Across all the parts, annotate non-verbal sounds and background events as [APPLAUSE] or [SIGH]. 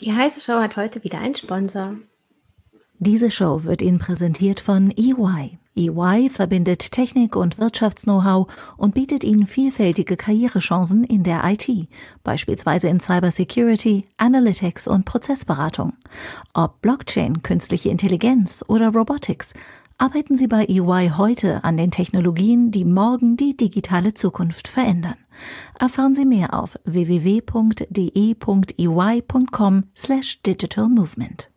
Die heiße Show hat heute wieder einen Sponsor. Diese Show wird Ihnen präsentiert von EY. EY verbindet Technik und Wirtschaftsknow-how und bietet Ihnen vielfältige Karrierechancen in der IT, beispielsweise in Cybersecurity, Analytics und Prozessberatung. Ob Blockchain, künstliche Intelligenz oder Robotics, arbeiten Sie bei EY heute an den Technologien, die morgen die digitale Zukunft verändern. Erfahren Sie mehr auf www.de.ey.com slash digital movement.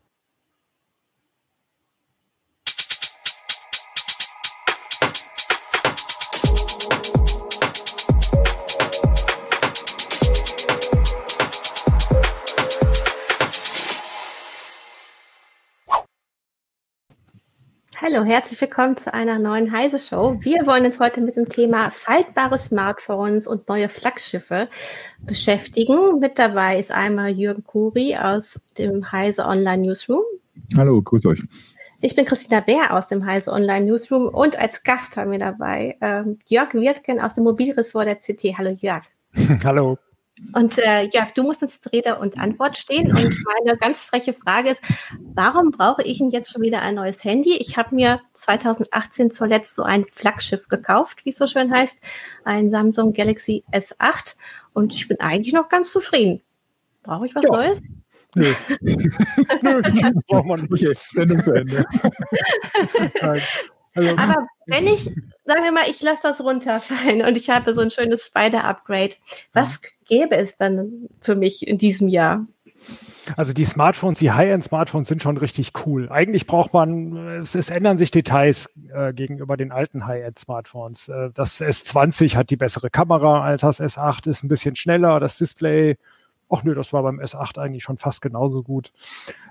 Hallo, herzlich willkommen zu einer neuen Heise Show. Wir wollen uns heute mit dem Thema faltbare Smartphones und neue Flaggschiffe beschäftigen. Mit dabei ist einmal Jürgen Kuri aus dem Heise Online Newsroom. Hallo, grüß euch. Ich bin Christina Bär aus dem Heise Online Newsroom und als Gast haben wir dabei ähm, Jörg Wirtgen aus dem Mobilressort der CT. Hallo Jörg. [LAUGHS] Hallo. Und äh, Jörg, du musst uns jetzt Rede und Antwort stehen. Und [LAUGHS] meine ganz freche Frage ist, warum brauche ich denn jetzt schon wieder ein neues Handy? Ich habe mir 2018 zuletzt so ein Flaggschiff gekauft, wie es so schön heißt, ein Samsung Galaxy S8. Und ich bin eigentlich noch ganz zufrieden. Brauche ich was ja. Neues? Nö. [LAUGHS] [LAUGHS] Nö, braucht man nicht. Sendung zu Ende. Also, Aber wenn ich, sagen wir mal, ich lasse das runterfallen und ich habe so ein schönes Spider-Upgrade, was gäbe es dann für mich in diesem Jahr? Also die Smartphones, die High-End-Smartphones sind schon richtig cool. Eigentlich braucht man, es, es ändern sich Details äh, gegenüber den alten High-End-Smartphones. Äh, das S20 hat die bessere Kamera als das S8, ist ein bisschen schneller, das Display, ach nö, das war beim S8 eigentlich schon fast genauso gut.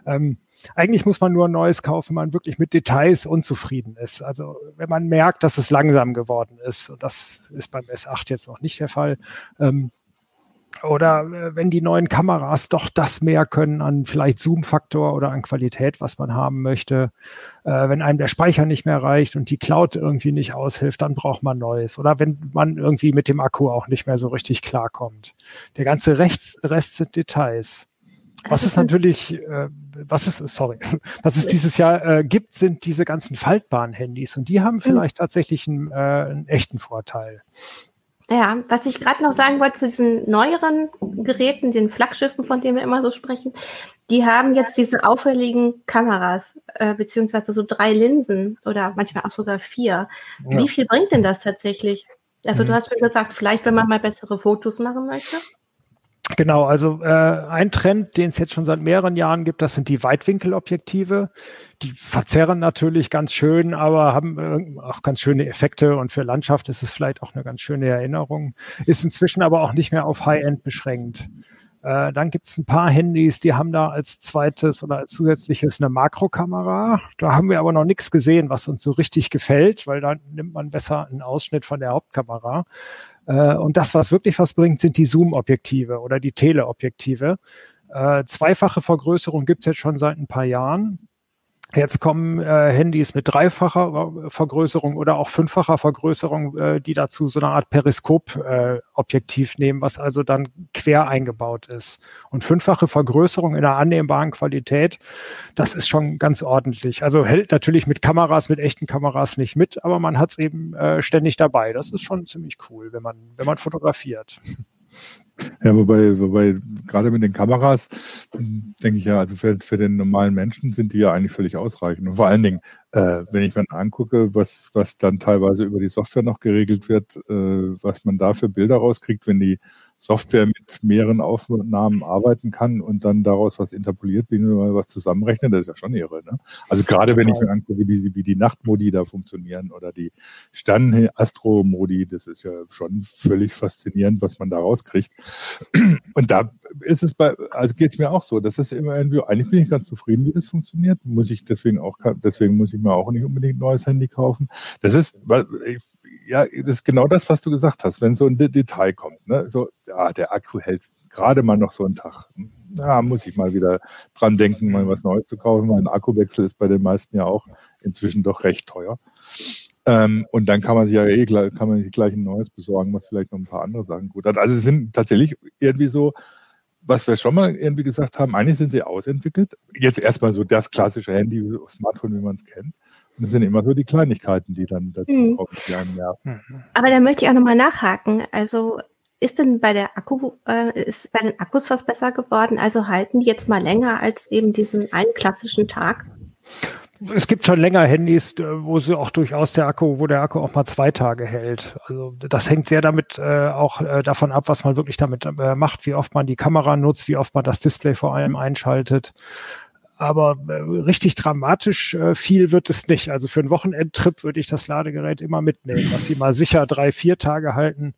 Ähm, eigentlich muss man nur ein neues kaufen, wenn man wirklich mit Details unzufrieden ist. Also wenn man merkt, dass es langsam geworden ist, und das ist beim S8 jetzt noch nicht der Fall, ähm, oder äh, wenn die neuen Kameras doch das mehr können an vielleicht Zoom-Faktor oder an Qualität, was man haben möchte. Äh, wenn einem der Speicher nicht mehr reicht und die Cloud irgendwie nicht aushilft, dann braucht man Neues. Oder wenn man irgendwie mit dem Akku auch nicht mehr so richtig klarkommt. Der ganze Rechts Rest sind Details. Was es natürlich, äh, was es, sorry, [LAUGHS] was es dieses Jahr äh, gibt, sind diese ganzen faltbaren Handys und die haben hm. vielleicht tatsächlich einen, äh, einen echten Vorteil. Ja, was ich gerade noch sagen wollte zu diesen neueren Geräten, den Flaggschiffen, von denen wir immer so sprechen, die haben jetzt diese auffälligen Kameras, äh, beziehungsweise so drei Linsen oder manchmal auch sogar vier. Ja. Wie viel bringt denn das tatsächlich? Also mhm. du hast schon gesagt, vielleicht wenn man mal bessere Fotos machen möchte. Genau, also äh, ein Trend, den es jetzt schon seit mehreren Jahren gibt, das sind die Weitwinkelobjektive. Die verzerren natürlich ganz schön, aber haben auch ganz schöne Effekte und für Landschaft ist es vielleicht auch eine ganz schöne Erinnerung. Ist inzwischen aber auch nicht mehr auf High-End beschränkt. Äh, dann gibt es ein paar Handys, die haben da als zweites oder als zusätzliches eine Makrokamera. Da haben wir aber noch nichts gesehen, was uns so richtig gefällt, weil da nimmt man besser einen Ausschnitt von der Hauptkamera. Äh, und das, was wirklich was bringt, sind die Zoom-Objektive oder die Teleobjektive. Äh, zweifache Vergrößerung gibt es jetzt schon seit ein paar Jahren. Jetzt kommen äh, Handys mit dreifacher Vergrößerung oder auch fünffacher Vergrößerung, äh, die dazu so eine Art Periskop-Objektiv äh, nehmen, was also dann quer eingebaut ist. Und fünffache Vergrößerung in einer annehmbaren Qualität, das ist schon ganz ordentlich. Also hält natürlich mit Kameras, mit echten Kameras nicht mit, aber man hat es eben äh, ständig dabei. Das ist schon ziemlich cool, wenn man, wenn man fotografiert. Ja, wobei, wobei gerade mit den Kameras, denke ich ja, also für, für den normalen Menschen sind die ja eigentlich völlig ausreichend. Und vor allen Dingen, äh, wenn ich mir angucke, was, was dann teilweise über die Software noch geregelt wird, äh, was man da für Bilder rauskriegt, wenn die Software mit mehreren Aufnahmen arbeiten kann und dann daraus was interpoliert, wie man was zusammenrechnet, das ist ja schon irre. Ne? Also gerade wenn ich mir angucke, wie, wie die Nachtmodi da funktionieren oder die Stern-Astro-Modi, das ist ja schon völlig faszinierend, was man da rauskriegt. Und da ist es bei, also geht es mir auch so, das ist immer irgendwie, eigentlich bin ich ganz zufrieden, wie das funktioniert. Muss ich deswegen auch, deswegen muss ich mir auch nicht unbedingt ein neues Handy kaufen. Das ist, weil ja, das ist genau das, was du gesagt hast, wenn so ein Detail kommt. Ne? So, ja, der Akku hält gerade mal noch so einen Tag. Da muss ich mal wieder dran denken, mal was Neues zu kaufen. Mein Akkuwechsel ist bei den meisten ja auch inzwischen doch recht teuer. Ähm, und dann kann man sich ja eh gleich, kann man sich gleich ein neues besorgen, was vielleicht noch ein paar andere Sachen gut hat. Also es sind tatsächlich irgendwie so was wir schon mal irgendwie gesagt haben, eigentlich sind sie ausentwickelt. Jetzt erstmal so das klassische Handy, Smartphone, wie man es kennt. Und es sind immer so die Kleinigkeiten, die dann dazu mhm. kommen, die einen nerven. Aber da möchte ich auch nochmal nachhaken. Also ist denn bei der Akku, äh, ist bei den Akkus was besser geworden? Also halten die jetzt mal länger als eben diesen einen klassischen Tag? Es gibt schon länger Handys, äh, wo sie auch durchaus der Akku, wo der Akku auch mal zwei Tage hält. Also das hängt sehr damit äh, auch äh, davon ab, was man wirklich damit äh, macht, wie oft man die Kamera nutzt, wie oft man das Display vor allem einschaltet. Aber äh, richtig dramatisch äh, viel wird es nicht. Also für einen Wochenendtrip würde ich das Ladegerät immer mitnehmen, dass sie mal sicher drei, vier Tage halten.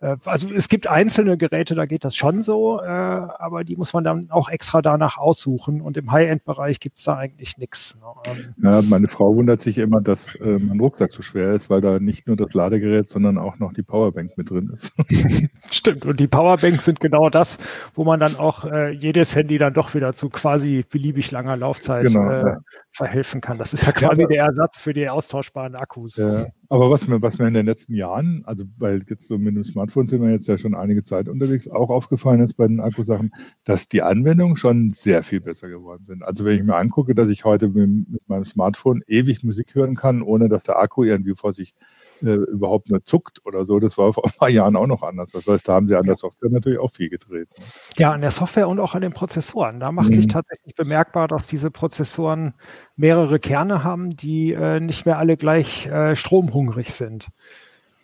Äh, also es gibt einzelne Geräte, da geht das schon so, äh, aber die muss man dann auch extra danach aussuchen und im High-End-Bereich gibt's da eigentlich nichts. Ne? Ähm, ja, meine Frau wundert sich immer, dass äh, mein Rucksack so schwer ist, weil da nicht nur das Ladegerät, sondern auch noch die Powerbank mit drin ist. [LAUGHS] Stimmt, und die Powerbanks sind genau das, wo man dann auch äh, jedes Handy dann doch wieder zu quasi beliebig langer Laufzeit genau, äh, ja. verhelfen kann. Das ist ja quasi ja, der Ersatz für die austauschbaren Akkus. Ja. Aber was mir, was mir in den letzten Jahren, also weil jetzt so mit dem Smartphone sind wir jetzt ja schon einige Zeit unterwegs, auch aufgefallen ist bei den Akkusachen, dass die Anwendungen schon sehr viel besser geworden sind. Also wenn ich mir angucke, dass ich heute mit, mit meinem Smartphone ewig Musik hören kann, ohne dass der Akku irgendwie vor sich überhaupt nur zuckt oder so. Das war vor ein paar Jahren auch noch anders. Das heißt, da haben sie an der Software natürlich auch viel gedreht. Ne? Ja, an der Software und auch an den Prozessoren. Da macht mhm. sich tatsächlich bemerkbar, dass diese Prozessoren mehrere Kerne haben, die äh, nicht mehr alle gleich äh, stromhungrig sind.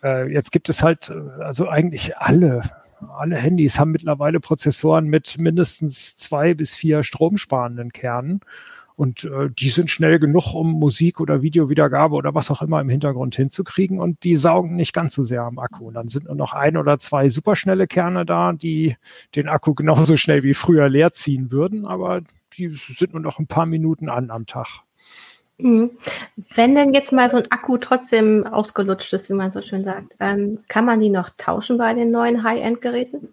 Äh, jetzt gibt es halt, äh, also eigentlich alle alle Handys haben mittlerweile Prozessoren mit mindestens zwei bis vier stromsparenden Kernen. Und äh, die sind schnell genug, um Musik oder Videowiedergabe oder was auch immer im Hintergrund hinzukriegen. Und die saugen nicht ganz so sehr am Akku. Und dann sind nur noch ein oder zwei superschnelle Kerne da, die den Akku genauso schnell wie früher leer ziehen würden. Aber die sind nur noch ein paar Minuten an am Tag. Mhm. Wenn denn jetzt mal so ein Akku trotzdem ausgelutscht ist, wie man so schön sagt, ähm, kann man die noch tauschen bei den neuen High-End-Geräten?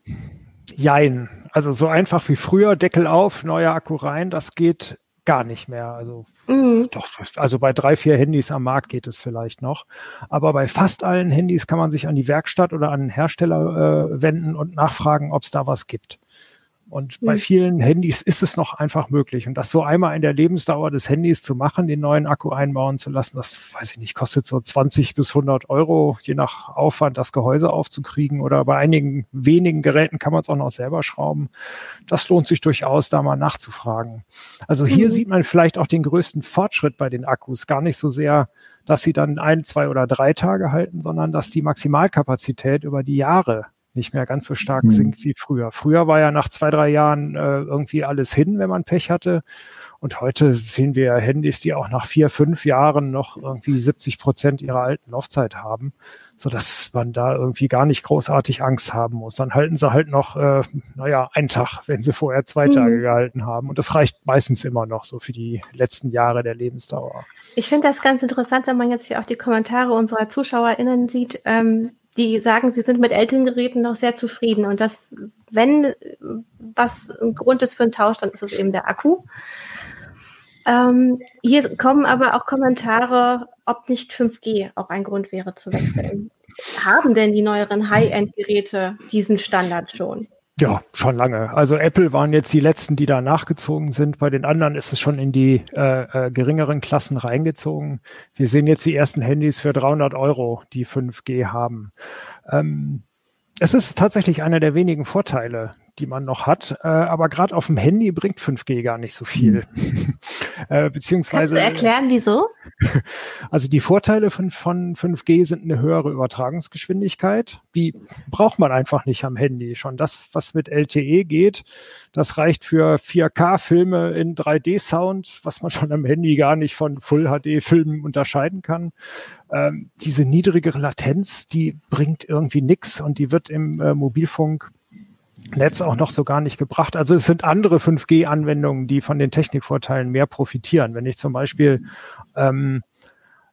Jein. Also so einfach wie früher, Deckel auf, neuer Akku rein, das geht gar nicht mehr. Also mhm. doch, also bei drei, vier Handys am Markt geht es vielleicht noch. Aber bei fast allen Handys kann man sich an die Werkstatt oder an den Hersteller äh, wenden und nachfragen, ob es da was gibt. Und mhm. bei vielen Handys ist es noch einfach möglich. Und das so einmal in der Lebensdauer des Handys zu machen, den neuen Akku einbauen zu lassen, das weiß ich nicht, kostet so 20 bis 100 Euro, je nach Aufwand, das Gehäuse aufzukriegen. Oder bei einigen wenigen Geräten kann man es auch noch selber schrauben. Das lohnt sich durchaus, da mal nachzufragen. Also hier mhm. sieht man vielleicht auch den größten Fortschritt bei den Akkus. Gar nicht so sehr, dass sie dann ein, zwei oder drei Tage halten, sondern dass die Maximalkapazität über die Jahre nicht mehr ganz so stark mhm. sinkt wie früher. Früher war ja nach zwei, drei Jahren äh, irgendwie alles hin, wenn man Pech hatte. Und heute sehen wir ja Handys, die auch nach vier, fünf Jahren noch irgendwie 70 Prozent ihrer alten Laufzeit haben, so dass man da irgendwie gar nicht großartig Angst haben muss. Dann halten sie halt noch, äh, naja, einen Tag, [LAUGHS] wenn sie vorher zwei mhm. Tage gehalten haben. Und das reicht meistens immer noch so für die letzten Jahre der Lebensdauer. Ich finde das ganz interessant, wenn man jetzt hier auch die Kommentare unserer ZuschauerInnen sieht. Ähm die sagen, sie sind mit älteren Geräten noch sehr zufrieden. Und das, wenn was ein Grund ist für einen Tausch, dann ist es eben der Akku. Ähm, hier kommen aber auch Kommentare, ob nicht 5G auch ein Grund wäre zu wechseln. Haben denn die neueren High-End-Geräte diesen Standard schon? Ja, schon lange. Also Apple waren jetzt die letzten, die da nachgezogen sind. Bei den anderen ist es schon in die äh, äh, geringeren Klassen reingezogen. Wir sehen jetzt die ersten Handys für 300 Euro, die 5G haben. Ähm, es ist tatsächlich einer der wenigen Vorteile, die man noch hat. Äh, aber gerade auf dem Handy bringt 5G gar nicht so viel. Hm. [LAUGHS] äh, beziehungsweise. Kannst du erklären, wieso? [LAUGHS] Also die Vorteile von, von 5G sind eine höhere Übertragungsgeschwindigkeit. Die braucht man einfach nicht am Handy. Schon das, was mit LTE geht, das reicht für 4K-Filme in 3D-Sound, was man schon am Handy gar nicht von Full-HD-Filmen unterscheiden kann. Ähm, diese niedrigere Latenz, die bringt irgendwie nix und die wird im äh, Mobilfunk Netz auch noch so gar nicht gebracht. Also es sind andere 5G-Anwendungen, die von den Technikvorteilen mehr profitieren. Wenn ich zum Beispiel ähm,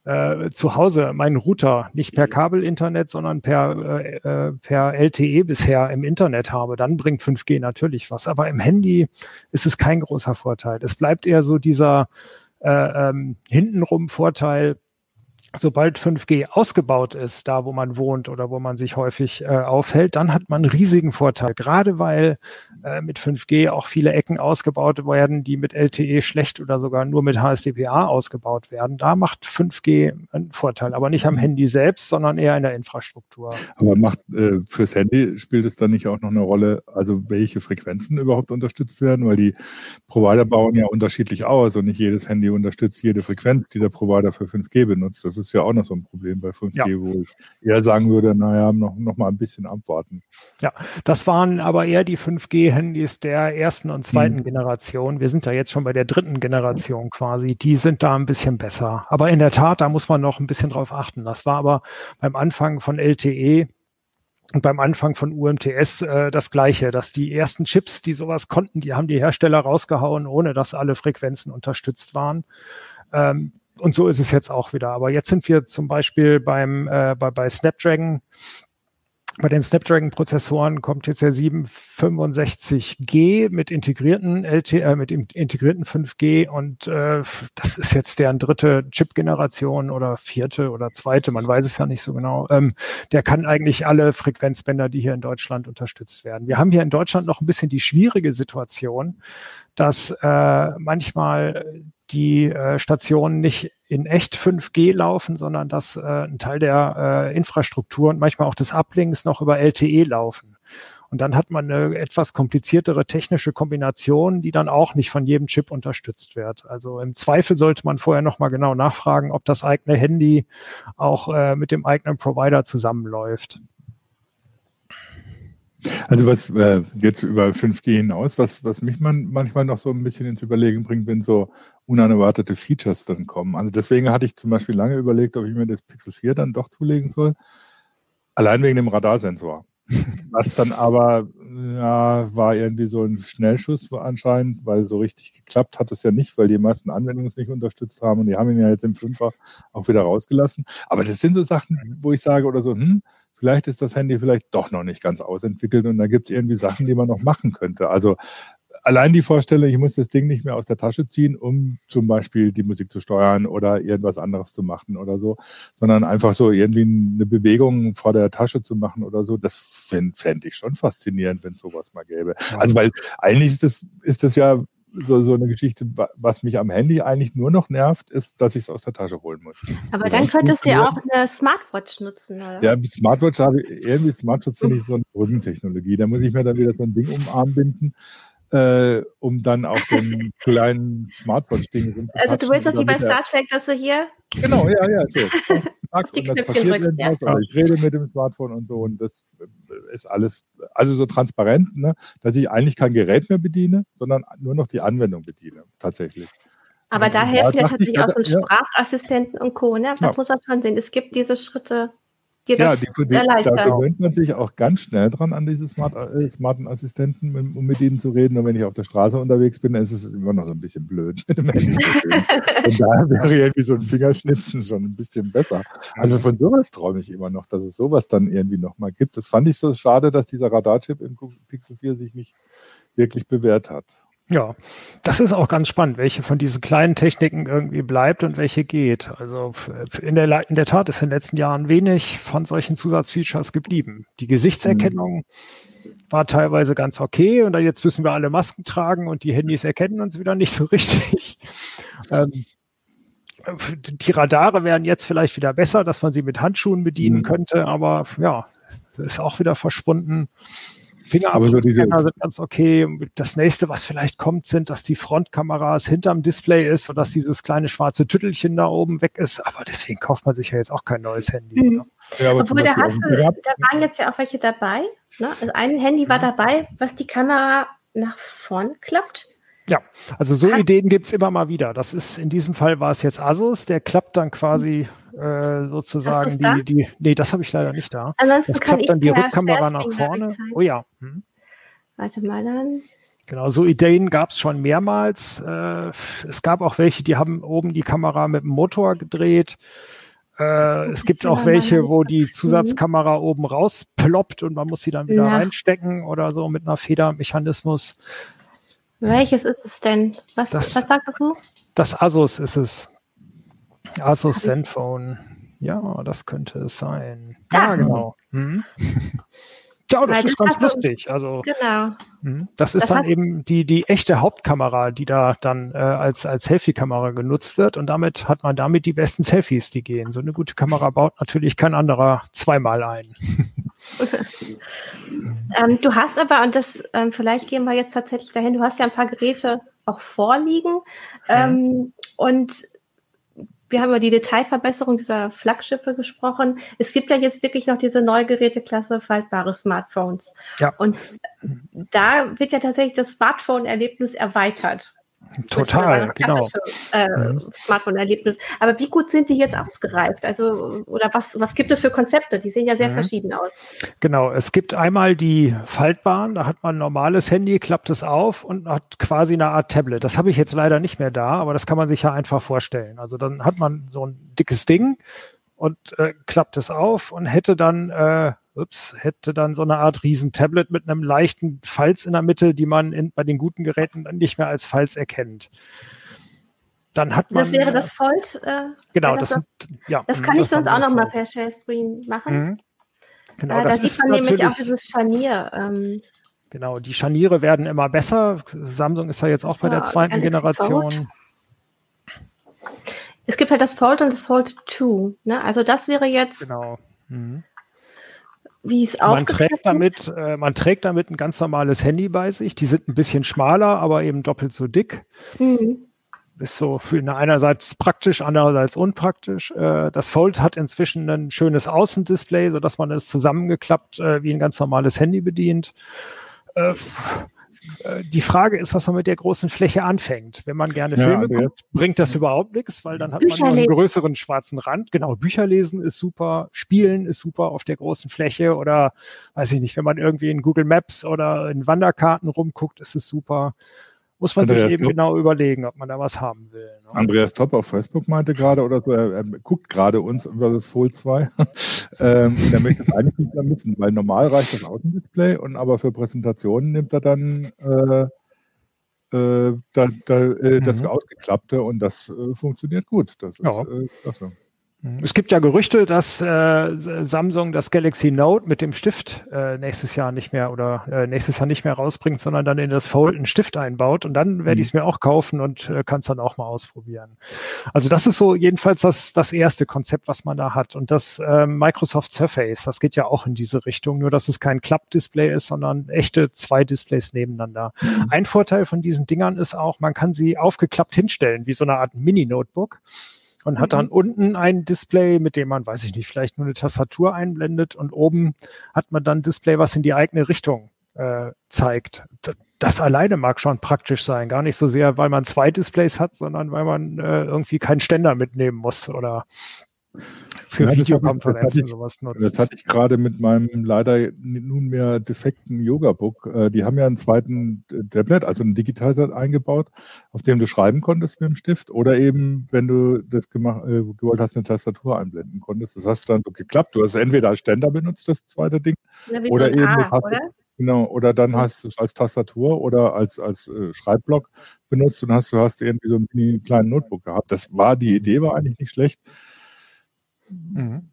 äh, zu Hause meinen Router nicht per Kabelinternet, sondern per, äh, äh per LTE bisher im Internet habe, dann bringt 5G natürlich was. Aber im Handy ist es kein großer Vorteil. Es bleibt eher so dieser äh, ähm, hintenrum Vorteil, sobald 5G ausgebaut ist, da wo man wohnt oder wo man sich häufig äh, aufhält, dann hat man einen riesigen Vorteil. Gerade weil äh, mit 5G auch viele Ecken ausgebaut werden, die mit LTE schlecht oder sogar nur mit HSDPA ausgebaut werden. Da macht 5G einen Vorteil, aber nicht am mhm. Handy selbst, sondern eher in der Infrastruktur. Aber macht äh, fürs Handy spielt es dann nicht auch noch eine Rolle, also welche Frequenzen überhaupt unterstützt werden, weil die Provider bauen ja unterschiedlich aus und nicht jedes Handy unterstützt jede Frequenz, die der Provider für 5G benutzt. Das ist ja auch noch so ein Problem bei 5G, ja. wo ich eher sagen würde, naja, noch, noch mal ein bisschen abwarten. Ja, das waren aber eher die 5G-Handys der ersten und zweiten mhm. Generation. Wir sind ja jetzt schon bei der dritten Generation quasi. Die sind da ein bisschen besser. Aber in der Tat, da muss man noch ein bisschen drauf achten. Das war aber beim Anfang von LTE und beim Anfang von UMTS äh, das Gleiche, dass die ersten Chips, die sowas konnten, die haben die Hersteller rausgehauen, ohne dass alle Frequenzen unterstützt waren. Ähm, und so ist es jetzt auch wieder. Aber jetzt sind wir zum Beispiel beim, äh, bei, bei Snapdragon. Bei den Snapdragon-Prozessoren kommt jetzt der 765G mit integrierten LTE, äh, mit integrierten 5G und äh, das ist jetzt deren dritte Chip-Generation oder vierte oder zweite, man weiß es ja nicht so genau. Ähm, der kann eigentlich alle Frequenzbänder, die hier in Deutschland unterstützt werden. Wir haben hier in Deutschland noch ein bisschen die schwierige Situation, dass äh, manchmal die äh, Stationen nicht in echt 5G laufen, sondern dass äh, ein Teil der äh, Infrastruktur und manchmal auch des Uplinks noch über LTE laufen. Und dann hat man eine etwas kompliziertere technische Kombination, die dann auch nicht von jedem Chip unterstützt wird. Also im Zweifel sollte man vorher nochmal genau nachfragen, ob das eigene Handy auch äh, mit dem eigenen Provider zusammenläuft. Also was äh, jetzt über 5G hinaus, was, was mich man manchmal noch so ein bisschen ins Überlegen bringt, wenn so unerwartete Features dann kommen. Also deswegen hatte ich zum Beispiel lange überlegt, ob ich mir das Pixel 4 dann doch zulegen soll. Allein wegen dem Radarsensor. [LAUGHS] Was dann aber, ja, war irgendwie so ein Schnellschuss anscheinend, weil so richtig geklappt hat es ja nicht, weil die meisten Anwendungen es nicht unterstützt haben und die haben ihn ja jetzt im Fünfer auch wieder rausgelassen. Aber das sind so Sachen, wo ich sage oder so, hm, vielleicht ist das Handy vielleicht doch noch nicht ganz ausentwickelt und da gibt es irgendwie Sachen, die man noch machen könnte. Also allein die Vorstellung, ich muss das Ding nicht mehr aus der Tasche ziehen, um zum Beispiel die Musik zu steuern oder irgendwas anderes zu machen oder so, sondern einfach so irgendwie eine Bewegung vor der Tasche zu machen oder so, das fände fänd ich schon faszinierend, wenn es sowas mal gäbe. Also weil eigentlich ist das, ist das ja so, so eine Geschichte, was mich am Handy eigentlich nur noch nervt, ist, dass ich es aus der Tasche holen muss. Aber dann könntest du ja auch eine Smartwatch nutzen, oder? Ja, Smartwatch habe ich, irgendwie Smartwatch finde ich so eine Brückentechnologie. Da muss ich mir dann wieder so ein Ding um Arm binden, äh, um dann auf den [LAUGHS] kleinen Smartwatch-Ding Also du willst das wie bei Star Trek, dass du hier... Genau, ja, ja, so. [LAUGHS] die Knöpfchen drückst, ja. Ich rede mit dem Smartphone und so und das ist alles, also so transparent, ne, dass ich eigentlich kein Gerät mehr bediene, sondern nur noch die Anwendung bediene, tatsächlich. Aber da helfen ja tatsächlich auch so Sprachassistenten und Co. Ne? Das ja. muss man schon sehen. Es gibt diese Schritte dir ja, das die, die, erleichtern. Da gewöhnt man sich auch ganz schnell dran an diese smart, äh, smarten Assistenten, um mit ihnen zu reden. Und wenn ich auf der Straße unterwegs bin, ist es immer noch so ein bisschen blöd, mit dem Handy daher wäre irgendwie so ein Fingerschnipsen schon ein bisschen besser. Also von sowas träume ich immer noch, dass es sowas dann irgendwie nochmal gibt. Das fand ich so schade, dass dieser Radarchip im Pixel 4 sich nicht wirklich bewährt hat. Ja, das ist auch ganz spannend, welche von diesen kleinen Techniken irgendwie bleibt und welche geht. Also in der, in der Tat ist in den letzten Jahren wenig von solchen Zusatzfeatures geblieben. Die Gesichtserkennung mhm. war teilweise ganz okay und dann jetzt müssen wir alle Masken tragen und die Handys erkennen uns wieder nicht so [LAUGHS] richtig. ähm, die Radare werden jetzt vielleicht wieder besser, dass man sie mit Handschuhen bedienen mhm. könnte, aber ja, ist auch wieder verschwunden. Fingerabdruckscanner sind ganz okay. Das nächste, was vielleicht kommt, sind, dass die Frontkameras hinterm Display ist und dass dieses kleine schwarze Tüttelchen da oben weg ist. Aber deswegen kauft man sich ja jetzt auch kein neues Handy. Mhm. Ja, Obwohl, da, hast du, da waren jetzt ja auch welche dabei. Ne? Also ein Handy war dabei, was die Kamera nach vorn klappt. Ja, also so Hast Ideen gibt's immer mal wieder. Das ist in diesem Fall war es jetzt Asus, der klappt dann quasi äh, sozusagen die, die. Nee, das habe ich leider nicht da. Ansonsten das klappt dann die Rückkamera nach vorne. Oh ja. Hm. Warte mal dann. Genau, so Ideen gab es schon mehrmals. Äh, es gab auch welche, die haben oben die Kamera mit dem Motor gedreht. Äh, es gibt auch welche, wo die Zusatzkamera oben rausploppt und man muss sie dann wieder ja. reinstecken oder so mit einer Federmechanismus. Welches ist es denn? Was, das, was das so? Das Asus ist es. Asus Zenfone. Ja, das könnte es sein. Da. Ja, genau. Mhm. [LAUGHS] Ja, das Weil ist das ganz du- lustig. Also Genau. Mhm. Das ist Das dann eben die, die echte Hauptkamera, die da dann äh, als, als Selfie-Kamera genutzt wird und damit hat man damit die besten Selfies, die gehen. So eine gute Kamera baut natürlich kein anderer zweimal ein. [LAUGHS] [LAUGHS] Ähm, du hast aber, und das, ähm, vielleicht gehen wir jetzt tatsächlich dahin, du hast ja ein paar Geräte auch vorliegen. Ähm, und wir haben über die Detailverbesserung dieser Flaggschiffe gesprochen. Es gibt ja jetzt wirklich noch diese neue Geräteklasse faltbare Smartphones. Ja. Und da wird ja tatsächlich das Smartphone-Erlebnis erweitert. Total, Das genau. Äh, Mhm. Smartphone-Erlebnis. Aber wie gut sind die jetzt ausgereift? Also, oder was, was gibt es für Konzepte? Die sehen ja sehr Mhm. verschieden aus. Genau, es gibt einmal die faltbaren, da hat man ein normales Handy, klappt es auf und hat quasi eine Art Tablet. Das habe ich jetzt leider nicht mehr da, aber das kann man sich ja einfach vorstellen. Also dann hat man so ein dickes Ding und äh, klappt es auf und hätte dann, äh, ups, hätte dann so eine Art Riesentablet mit einem leichten Falz in der Mitte, die man in, bei den guten Geräten dann nicht mehr als Falz erkennt. Dann hat man Das wäre das Fold. Äh, genau, das das, ja. das kann ich dann sonst auch noch so- mal per Sharescreen machen. Mhm. Genau, äh, da das sieht ist man nämlich auch dieses Scharnier. Ähm, Genau, die Scharniere werden immer besser. Samsung ist ja jetzt auch bei der So, zweiten Generation. Es gibt halt das Fold und das Fold 2. Ne? Also das wäre jetzt, Genau. Mhm. Wie es Man trägt damit, äh, man trägt damit ein ganz normales Handy bei sich. Die sind ein bisschen schmaler, aber eben doppelt so dick. Mhm. Ist so für einerseits praktisch, andererseits unpraktisch. Äh, das Fold hat inzwischen ein schönes Außendisplay, so dass man es zusammengeklappt äh, wie ein ganz normales Handy bedient. Äh, die Frage ist, was man mit der großen Fläche anfängt. Wenn man gerne Ja, Filme aber guckt, bringt das überhaupt nichts, weil dann hat man Bücher nur einen lesen. größeren schwarzen Rand. Genau, Bücher lesen ist super, Spielen ist super auf der großen Fläche oder weiß ich nicht, wenn man irgendwie in Google Maps oder in Wanderkarten rumguckt, ist es super. Muss man sich Andreas, eben du- genau überlegen, ob man da was haben will. Ne? Andreas Topp auf Facebook meinte gerade oder so, er, er guckt gerade uns über das Fold 2 [LAUGHS] ähm, und er möchte es eigentlich nicht mehr missen, weil normal reicht das Außendisplay und aber für Präsentationen nimmt er dann äh, äh, da, da, äh, das Mhm. Ausgeklappte und das äh, funktioniert gut. Das ist Ja. äh, klasse. Es gibt ja Gerüchte, dass äh, Samsung das Galaxy Note mit dem Stift äh, nächstes Jahr nicht mehr oder äh, nächstes Jahr nicht mehr rausbringt, sondern dann in das Fold einen Stift einbaut und dann werde Mhm. ich es mir auch kaufen und äh, kann es dann auch mal ausprobieren. Also das ist so jedenfalls das, das erste Konzept, was man da hat. Und das ähm, Microsoft Surface, das geht ja auch in diese Richtung, nur dass es kein Klappdisplay ist, sondern echte zwei Displays nebeneinander. Ein Vorteil von diesen Dingern ist auch, man kann sie aufgeklappt hinstellen, wie so eine Art Mini-Notebook und hat dann Mhm. unten ein Display, mit dem man, weiß ich nicht, vielleicht nur eine Tastatur einblendet und oben hat man dann ein Display, was in die eigene Richtung äh, zeigt. Das alleine mag schon praktisch sein, gar nicht so sehr, weil man zwei Displays hat, sondern weil man äh, irgendwie keinen Ständer mitnehmen muss oder für Ja, das das Videokonferenzen hatte ich- sowas Das nutzt. hatte ich gerade mit meinem leider nunmehr defekten Yoga-Book. Äh, Die haben ja einen zweiten Tablet, also einen Digitizer eingebaut, auf dem du schreiben konntest mit dem Stift oder eben, wenn du das gemacht, äh, gewollt hast, eine Tastatur einblenden konntest. Das hast du dann geklappt. Du hast entweder als Ständer benutzt, das zweite Ding, wie Oder so ein eben A, oder? genau, oder dann hast du es als Tastatur oder als, als äh, Schreibblock benutzt und hast du hast irgendwie so einen kleinen Notebook gehabt. Das war, die Idee war eigentlich nicht schlecht. Mhm.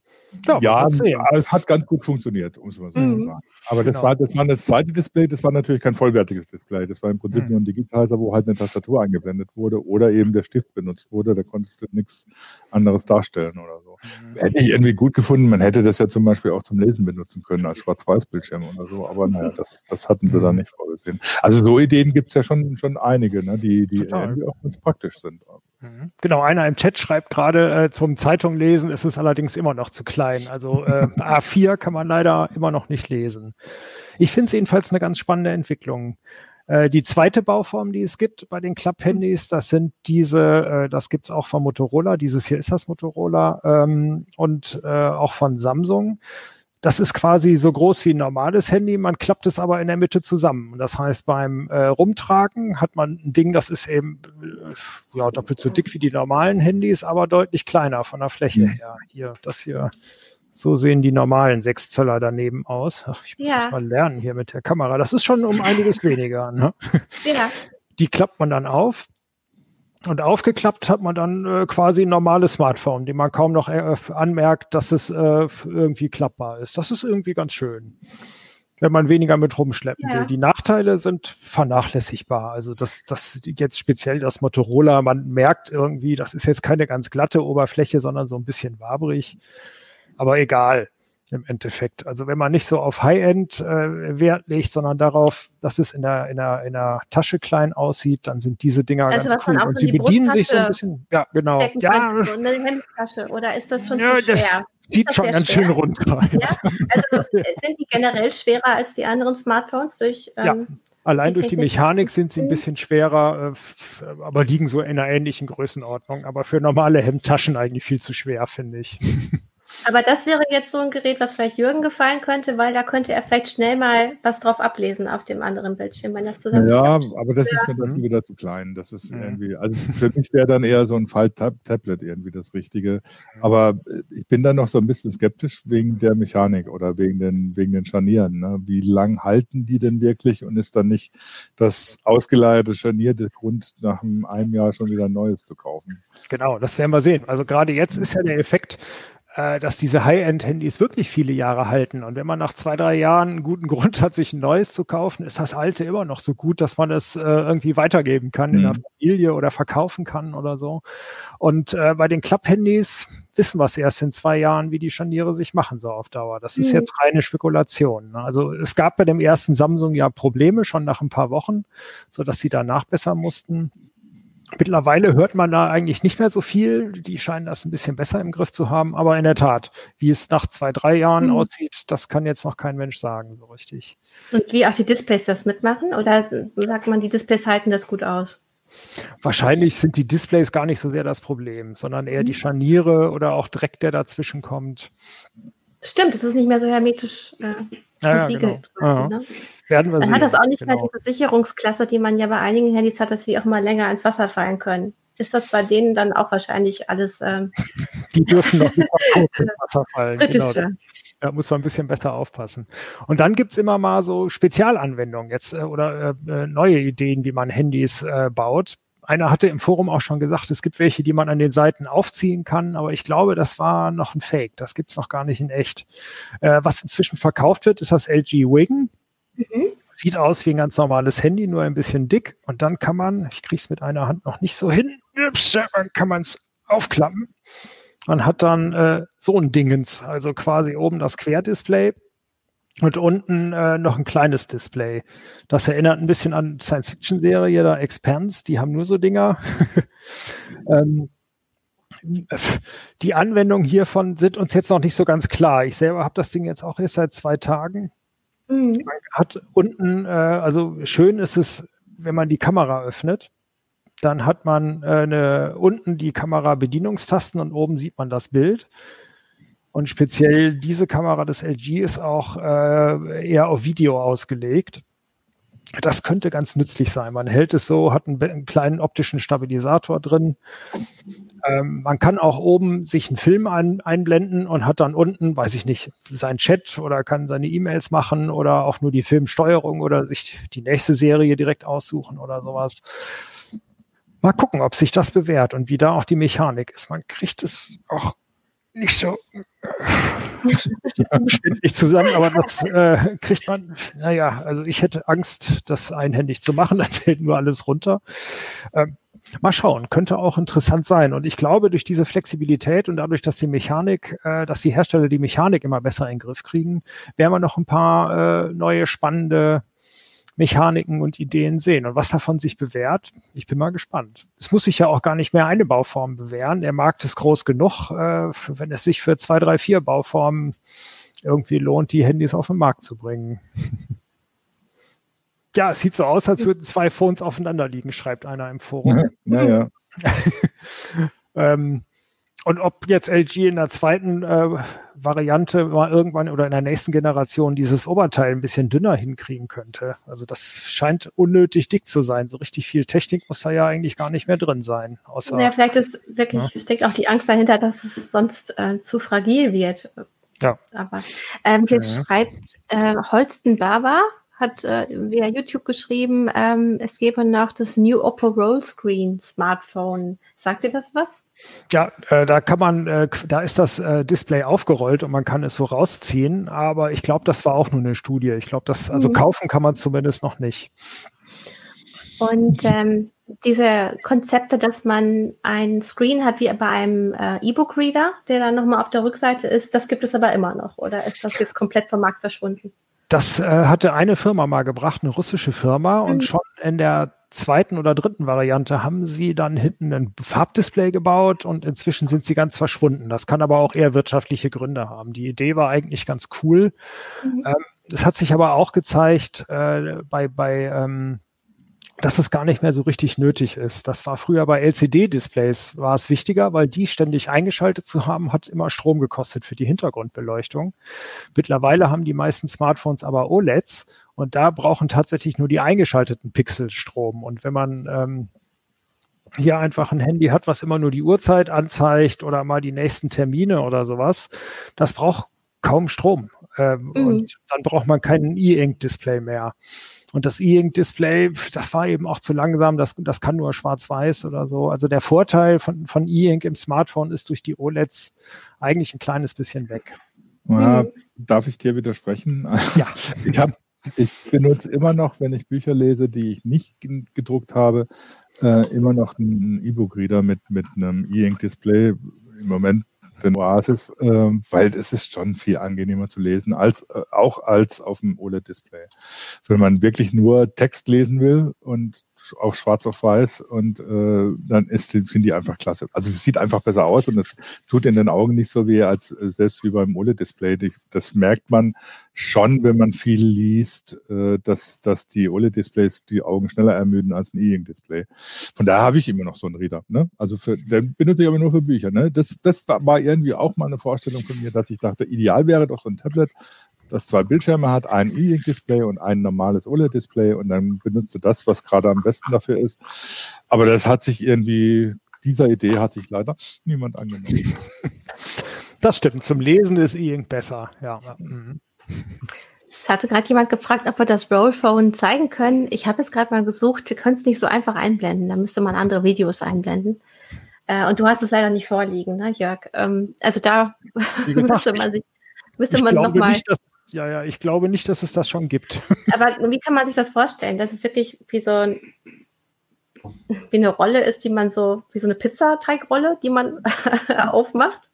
Ja, Ja, sehen. es hat ganz gut funktioniert, um es mal so Mhm. zu sagen. Aber das Genau. war, das war das zweite Display, das war natürlich kein vollwertiges Display. Das war im Prinzip Mhm. nur ein Digitizer, wo halt eine Tastatur eingeblendet wurde oder eben der Stift benutzt wurde. Da konntest du nichts anderes darstellen oder so. Mhm. Hätte ich irgendwie gut gefunden. Man hätte das ja zum Beispiel auch zum Lesen benutzen können, als Schwarz-Weiß-Bildschirm oder so. Aber [LAUGHS] naja, das, das hatten sie Mhm. dann nicht vorgesehen. Also so Ideen gibt es ja schon, schon einige, ne, die, die irgendwie auch ganz praktisch sind. Mhm. Genau, einer im Chat schreibt gerade, äh, zum Zeitung lesen ist es allerdings immer noch zu klein. Also äh, A4 kann man leider immer noch nicht lesen. Ich finde es jedenfalls eine ganz spannende Entwicklung. Äh, die zweite Bauform, die es gibt bei den Club-Handys, das sind diese, äh, das gibt's auch von Motorola, dieses hier ist das Motorola ähm, und äh, auch von Samsung. Das ist quasi so groß wie ein normales Handy, man klappt es aber in der Mitte zusammen. Und Das heißt, beim äh, Rumtragen hat man ein Ding, das ist eben äh, ja, doppelt so dick wie die normalen Handys, aber deutlich kleiner von der Fläche Mhm. her. Hier, das hier, so sehen die normalen 6 Zöller daneben aus. Ach, ich muss Ja. das mal lernen hier mit der Kamera. Das ist schon um einiges weniger. Ne? Ja. Die klappt man dann auf. Und aufgeklappt hat man dann äh, quasi ein normales Smartphone, dem man kaum noch äh, anmerkt, dass es äh, irgendwie klappbar ist. Das ist irgendwie ganz schön, wenn man weniger mit rumschleppen ja. will. Die Nachteile sind vernachlässigbar. Also das, das jetzt speziell das Motorola, man merkt irgendwie, das ist jetzt keine ganz glatte Oberfläche, sondern so ein bisschen wabrig. Aber egal im Endeffekt. Also wenn man nicht so auf High-End äh, Wert legt, sondern darauf, dass es in der, in, der, in der Tasche klein aussieht, dann sind diese Dinger also ganz cool. Und sie bedienen sich so ein bisschen, ja genau. Ja, so eine Hemdtasche oder ist das schon ja, zu schwer? Das sieht schon ganz schwer? schön runter. Ja? Also äh, sind die generell schwerer als die anderen Smartphones durch ähm, ja. Allein die durch die Mechanik sind sie ein bisschen schwerer, äh, aber liegen so in einer ähnlichen Größenordnung. Aber für normale Hemdtaschen eigentlich viel zu schwer, finde ich. [LAUGHS] Aber das wäre jetzt so ein Gerät, was vielleicht Jürgen gefallen könnte, weil da könnte er vielleicht schnell mal was drauf ablesen auf dem anderen Bildschirm, wenn das zusammen. Ja, aber das ja. ist mir dann wieder zu klein. Das ist ja. irgendwie, also für mich wäre dann eher so ein Fall-Tablet irgendwie das Richtige. Aber äh, ich bin dann noch so ein bisschen skeptisch wegen der Mechanik oder wegen den, wegen den Scharnieren. Ne? Wie lang halten die denn wirklich und ist dann nicht das ausgeleierte scharnierte Grund, nach einem Jahr schon wieder ein neues zu kaufen? Genau, das werden wir sehen. Also gerade jetzt ist ja der Effekt, dass diese High-End-Handys wirklich viele Jahre halten. Und wenn man nach zwei, drei Jahren einen guten [LAUGHS] Grund hat, sich ein neues zu kaufen, ist das alte immer noch so gut, dass man es äh, irgendwie weitergeben kann mhm. in der mhm. Familie oder verkaufen kann oder so. Und äh, bei den Klapp-Handys wissen wir es erst in zwei Jahren, wie die Scharniere sich machen so auf Dauer. Das ist mhm. jetzt reine Spekulation. Ne? Also es gab bei dem ersten Samsung ja Probleme schon nach ein paar Wochen, so dass sie danach besser mussten. Mittlerweile hört man da eigentlich nicht mehr so viel. Die scheinen das ein bisschen besser im Griff zu haben. Aber in der Tat, wie es nach zwei, drei Jahren mhm. aussieht, das kann jetzt noch kein Mensch sagen, so richtig. Und wie auch die Displays das mitmachen? Oder so sagt man, die Displays halten das gut aus? Wahrscheinlich sind die Displays gar nicht so sehr das Problem, sondern eher mhm. die Scharniere oder auch Dreck, der dazwischen kommt. Stimmt, es ist nicht mehr so hermetisch äh, Ja, genau. ne? Werden wir Dann sehen. hat das auch nicht genau. mehr diese Sicherungsklasse, die man ja bei einigen Handys hat, dass sie auch mal länger ins Wasser fallen können. Ist das bei denen dann auch wahrscheinlich alles? Ähm [LAUGHS] die dürfen noch nicht [LAUGHS] ins Wasser fallen. Genau. Da muss man ein bisschen besser aufpassen. Und dann gibt's immer mal so Spezialanwendungen jetzt äh, oder äh, äh neue Ideen, wie man Handys äh, baut einer hatte im Forum auch schon gesagt, es gibt welche, die man an den Seiten aufziehen kann, aber ich glaube, das war noch ein Fake. Das gibt's noch gar nicht in echt. Äh, was inzwischen verkauft wird, ist das LG Wing. Mhm. Sieht aus wie ein ganz normales Handy, nur ein bisschen dick. Und dann kann man, ich krieg's mit einer Hand noch nicht so hin, dann kann man es aufklappen. Man hat dann äh, so ein Dingens, also quasi oben das Querdisplay und unten äh, noch ein kleines Display. Das erinnert ein bisschen an Science-Fiction-Serie, da Expanse, die haben nur so Dinger. [LAUGHS] ähm, die Anwendungen hiervon sind uns jetzt noch nicht so ganz klar. Ich selber habe das Ding jetzt auch erst seit zwei Tagen. Mhm. Man hat unten, äh, also schön ist es, wenn man die Kamera öffnet, dann hat man äh, eine, unten die Kamera-Bedienungstasten und oben sieht man das Bild. Und speziell diese Kamera des LG ist auch äh, eher auf Video ausgelegt. Das könnte ganz nützlich sein. Man hält es so, hat einen, einen kleinen optischen Stabilisator drin. Ähm, man kann auch oben sich einen Film ein, einblenden und hat dann unten, weiß ich nicht, sein Chat oder kann seine E-Mails machen oder auch nur die Filmsteuerung oder sich die nächste Serie direkt aussuchen oder sowas. Mal gucken, ob sich das bewährt und wie da auch die Mechanik ist. Man kriegt es auch nicht so umständlich zusammen, aber das äh, kriegt man, naja, also ich hätte Angst, das einhändig zu machen, [LAUGHS] dann fällt nur alles runter. Ähm, mal schauen, könnte auch interessant sein. Und ich glaube, durch diese Flexibilität und dadurch, dass die Mechanik, äh, dass die Hersteller die Mechanik immer besser in den Griff kriegen, werden wir noch ein paar äh, neue spannende Mechaniken und Ideen sehen. Und was davon sich bewährt, ich bin mal gespannt. Es muss sich ja auch gar nicht mehr eine Bauform bewähren. Der Markt ist groß genug, äh, wenn es sich für zwei, drei, vier Bauformen irgendwie lohnt, die Handys auf den Markt zu bringen. [LAUGHS] ja, es sieht so aus, als würden zwei Phones aufeinander liegen, schreibt einer im Forum. Ja, ja. [LAUGHS] ähm, und ob jetzt LG in der zweiten äh, Variante mal irgendwann oder in der nächsten Generation dieses Oberteil ein bisschen dünner hinkriegen könnte. Also das scheint unnötig dick zu sein. So richtig viel Technik muss da ja eigentlich gar nicht mehr drin sein. Außer, ja, vielleicht ist wirklich, ja. steckt auch die Angst dahinter, dass es sonst äh, zu fragil wird. Ja. Aber ähm, hier ja. schreibt äh, Holsten Baba, hat äh, via YouTube geschrieben, ähm, es gäbe noch das New Oppo Rollscreen Smartphone. Sagt ihr das was? Ja, äh, da kann man, äh, da ist das äh, Display aufgerollt und man kann es so rausziehen, aber ich glaube, das war auch nur eine Studie. Ich glaube, das, also mhm. kaufen kann man zumindest noch nicht. Und ähm, diese Konzepte, dass man ein Screen hat wie bei einem äh, E-Book-Reader, der dann nochmal auf der Rückseite ist, das gibt es aber immer noch. Oder ist das jetzt komplett vom Markt verschwunden? Das äh, hatte eine Firma mal gebracht, eine russische Firma, mhm. und schon in der zweiten oder dritten Variante haben sie dann hinten ein Farbdisplay gebaut und inzwischen sind sie ganz verschwunden. Das kann aber auch eher wirtschaftliche Gründe haben. Die Idee war eigentlich ganz cool. Mhm. Ähm, es hat sich aber auch gezeigt äh, bei, bei ähm, dass es gar nicht mehr so richtig nötig ist. Das war früher bei LCD-Displays war es wichtiger, weil die ständig eingeschaltet zu haben, hat immer Strom gekostet für die Hintergrundbeleuchtung. Mittlerweile haben die meisten Smartphones aber OLEDs und da brauchen tatsächlich nur die eingeschalteten Pixel Strom. Und wenn man ähm, hier einfach ein Handy hat, was immer nur die Uhrzeit anzeigt oder mal die nächsten Termine oder sowas, das braucht kaum Strom. Ähm, mhm. Und dann braucht man keinen E-Ink-Display mehr. Und das E-Ink-Display, das war eben auch zu langsam, das, das kann nur schwarz-weiß oder so. Also der Vorteil von, von E-Ink im Smartphone ist durch die OLEDs eigentlich ein kleines bisschen weg. Ja, mhm. Darf ich dir widersprechen? Ja. [LAUGHS] Ich, hab, ich benutze immer noch, wenn ich Bücher lese, die ich nicht gedruckt habe, äh, immer noch einen E-Book-Reader mit, mit einem E-Ink-Display. Im Moment den Oasis, äh, weil es ist schon viel angenehmer zu lesen, als äh, auch als auf dem OLED-Display. Wenn man wirklich nur Text lesen will und auch schwarz auf weiß und äh, dann ist, sind die einfach klasse. Also es sieht einfach besser aus und es tut in den Augen nicht so weh, als äh, selbst wie beim OLED-Display. Das merkt man schon, wenn man viel liest, äh, dass, dass die OLED-Displays die Augen schneller ermüden als ein E-Ink-Display. Von daher habe ich immer noch so einen Reader. Ne? Also für, den benutze ich aber nur für Bücher. Ne? Das, das war irgendwie auch mal eine Vorstellung von mir, dass ich dachte, ideal wäre doch so ein Tablet, das zwei Bildschirme hat, ein E-Ink-Display und ein normales OLED-Display und dann benutzt du das, was gerade am besten dafür ist. Aber das hat sich irgendwie, dieser Idee hat sich leider niemand angenommen. [LAUGHS] Das stimmt. Zum Lesen ist E-Ink besser, ja. Mhm. Es hatte gerade jemand gefragt, ob wir das Rollphone zeigen können. Ich habe jetzt gerade mal gesucht, wir können es nicht so einfach einblenden. Da müsste man andere Videos einblenden. Äh, und du hast es leider nicht vorliegen, ne, Jörg? Ähm, also da [LAUGHS] müsste man sich, müsste man nochmal. Ja, ja, ich glaube nicht, dass es das schon gibt. [LAUGHS] Aber wie kann man sich das vorstellen? Dass es wirklich wie so ein, wie eine Rolle ist, die man so, wie so eine Pizzateigrolle, die man [LAUGHS] aufmacht?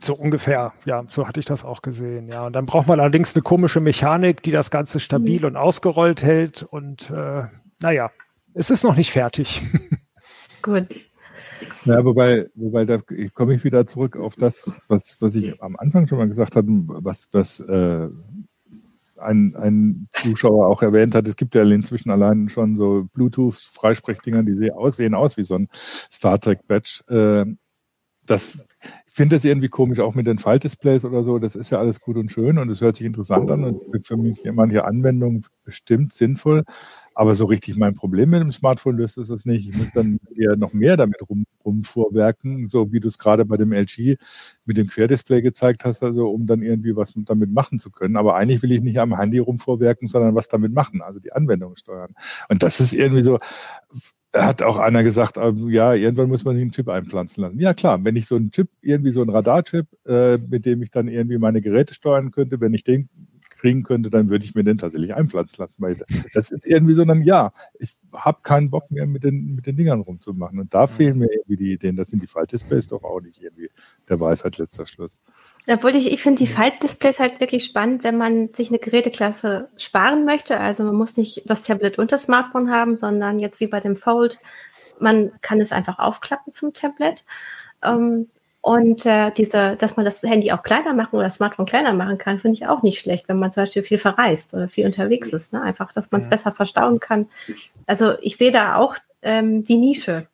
So ungefähr, ja, so hatte ich das auch gesehen, ja. Und dann braucht man allerdings eine komische Mechanik, die das Ganze stabil mhm. und ausgerollt hält. Und äh, naja, es ist noch nicht fertig. [LAUGHS] Gut. Ja, wobei, wobei da komme ich wieder zurück auf das, was, was ich am Anfang schon mal gesagt hatte, was, was äh, ein, ein Zuschauer auch erwähnt hat. Es gibt ja inzwischen allein schon so Bluetooth-Freisprechdinger, die sehen aus, sehen aus wie so ein Star Trek-Badge. Äh, das, finde das irgendwie komisch, auch mit den Faltdisplays oder so. Das ist ja alles gut und schön und es hört sich interessant an und für mich manche Anwendungen bestimmt sinnvoll. Aber so richtig mein Problem mit dem Smartphone löst es das nicht. Ich muss dann eher noch mehr damit rum, rumvorwerken, so wie du es gerade bei dem LG mit dem Querdisplay gezeigt hast, also um dann irgendwie was damit machen zu können. Aber eigentlich will ich nicht am Handy rumvorwerken, sondern was damit machen, also die Anwendung steuern. Und das ist irgendwie so, hat auch einer gesagt, ähm, ja, irgendwann muss man sich einen Chip einpflanzen lassen. Ja klar, wenn ich so einen Chip, irgendwie so einen Radarchip, äh, mit dem ich dann irgendwie meine Geräte steuern könnte, wenn ich den kriegen könnte, dann würde ich mir den tatsächlich einpflanzen lassen. Weil das ist irgendwie so ein, ja, ich habe keinen Bock mehr mit den, mit den Dingern rumzumachen. Und da fehlen mir irgendwie die Ideen. Das sind die Faltdisplays doch auch nicht irgendwie der Weisheit letzter Schluss. Obwohl ich, ich finde die Faltdisplays halt wirklich spannend, wenn man sich eine Geräteklasse sparen möchte. Also man muss nicht das Tablet und das Smartphone haben, sondern jetzt wie bei dem Fold, man kann es einfach aufklappen zum Tablet. Ähm, und äh, diese, dass man das Handy auch kleiner machen oder das Smartphone kleiner machen kann, finde ich auch nicht schlecht, wenn man zum Beispiel viel verreist oder viel unterwegs ist. Ne? Einfach, dass man es ja. besser verstauen kann. Also ich sehe da auch ähm, die Nische.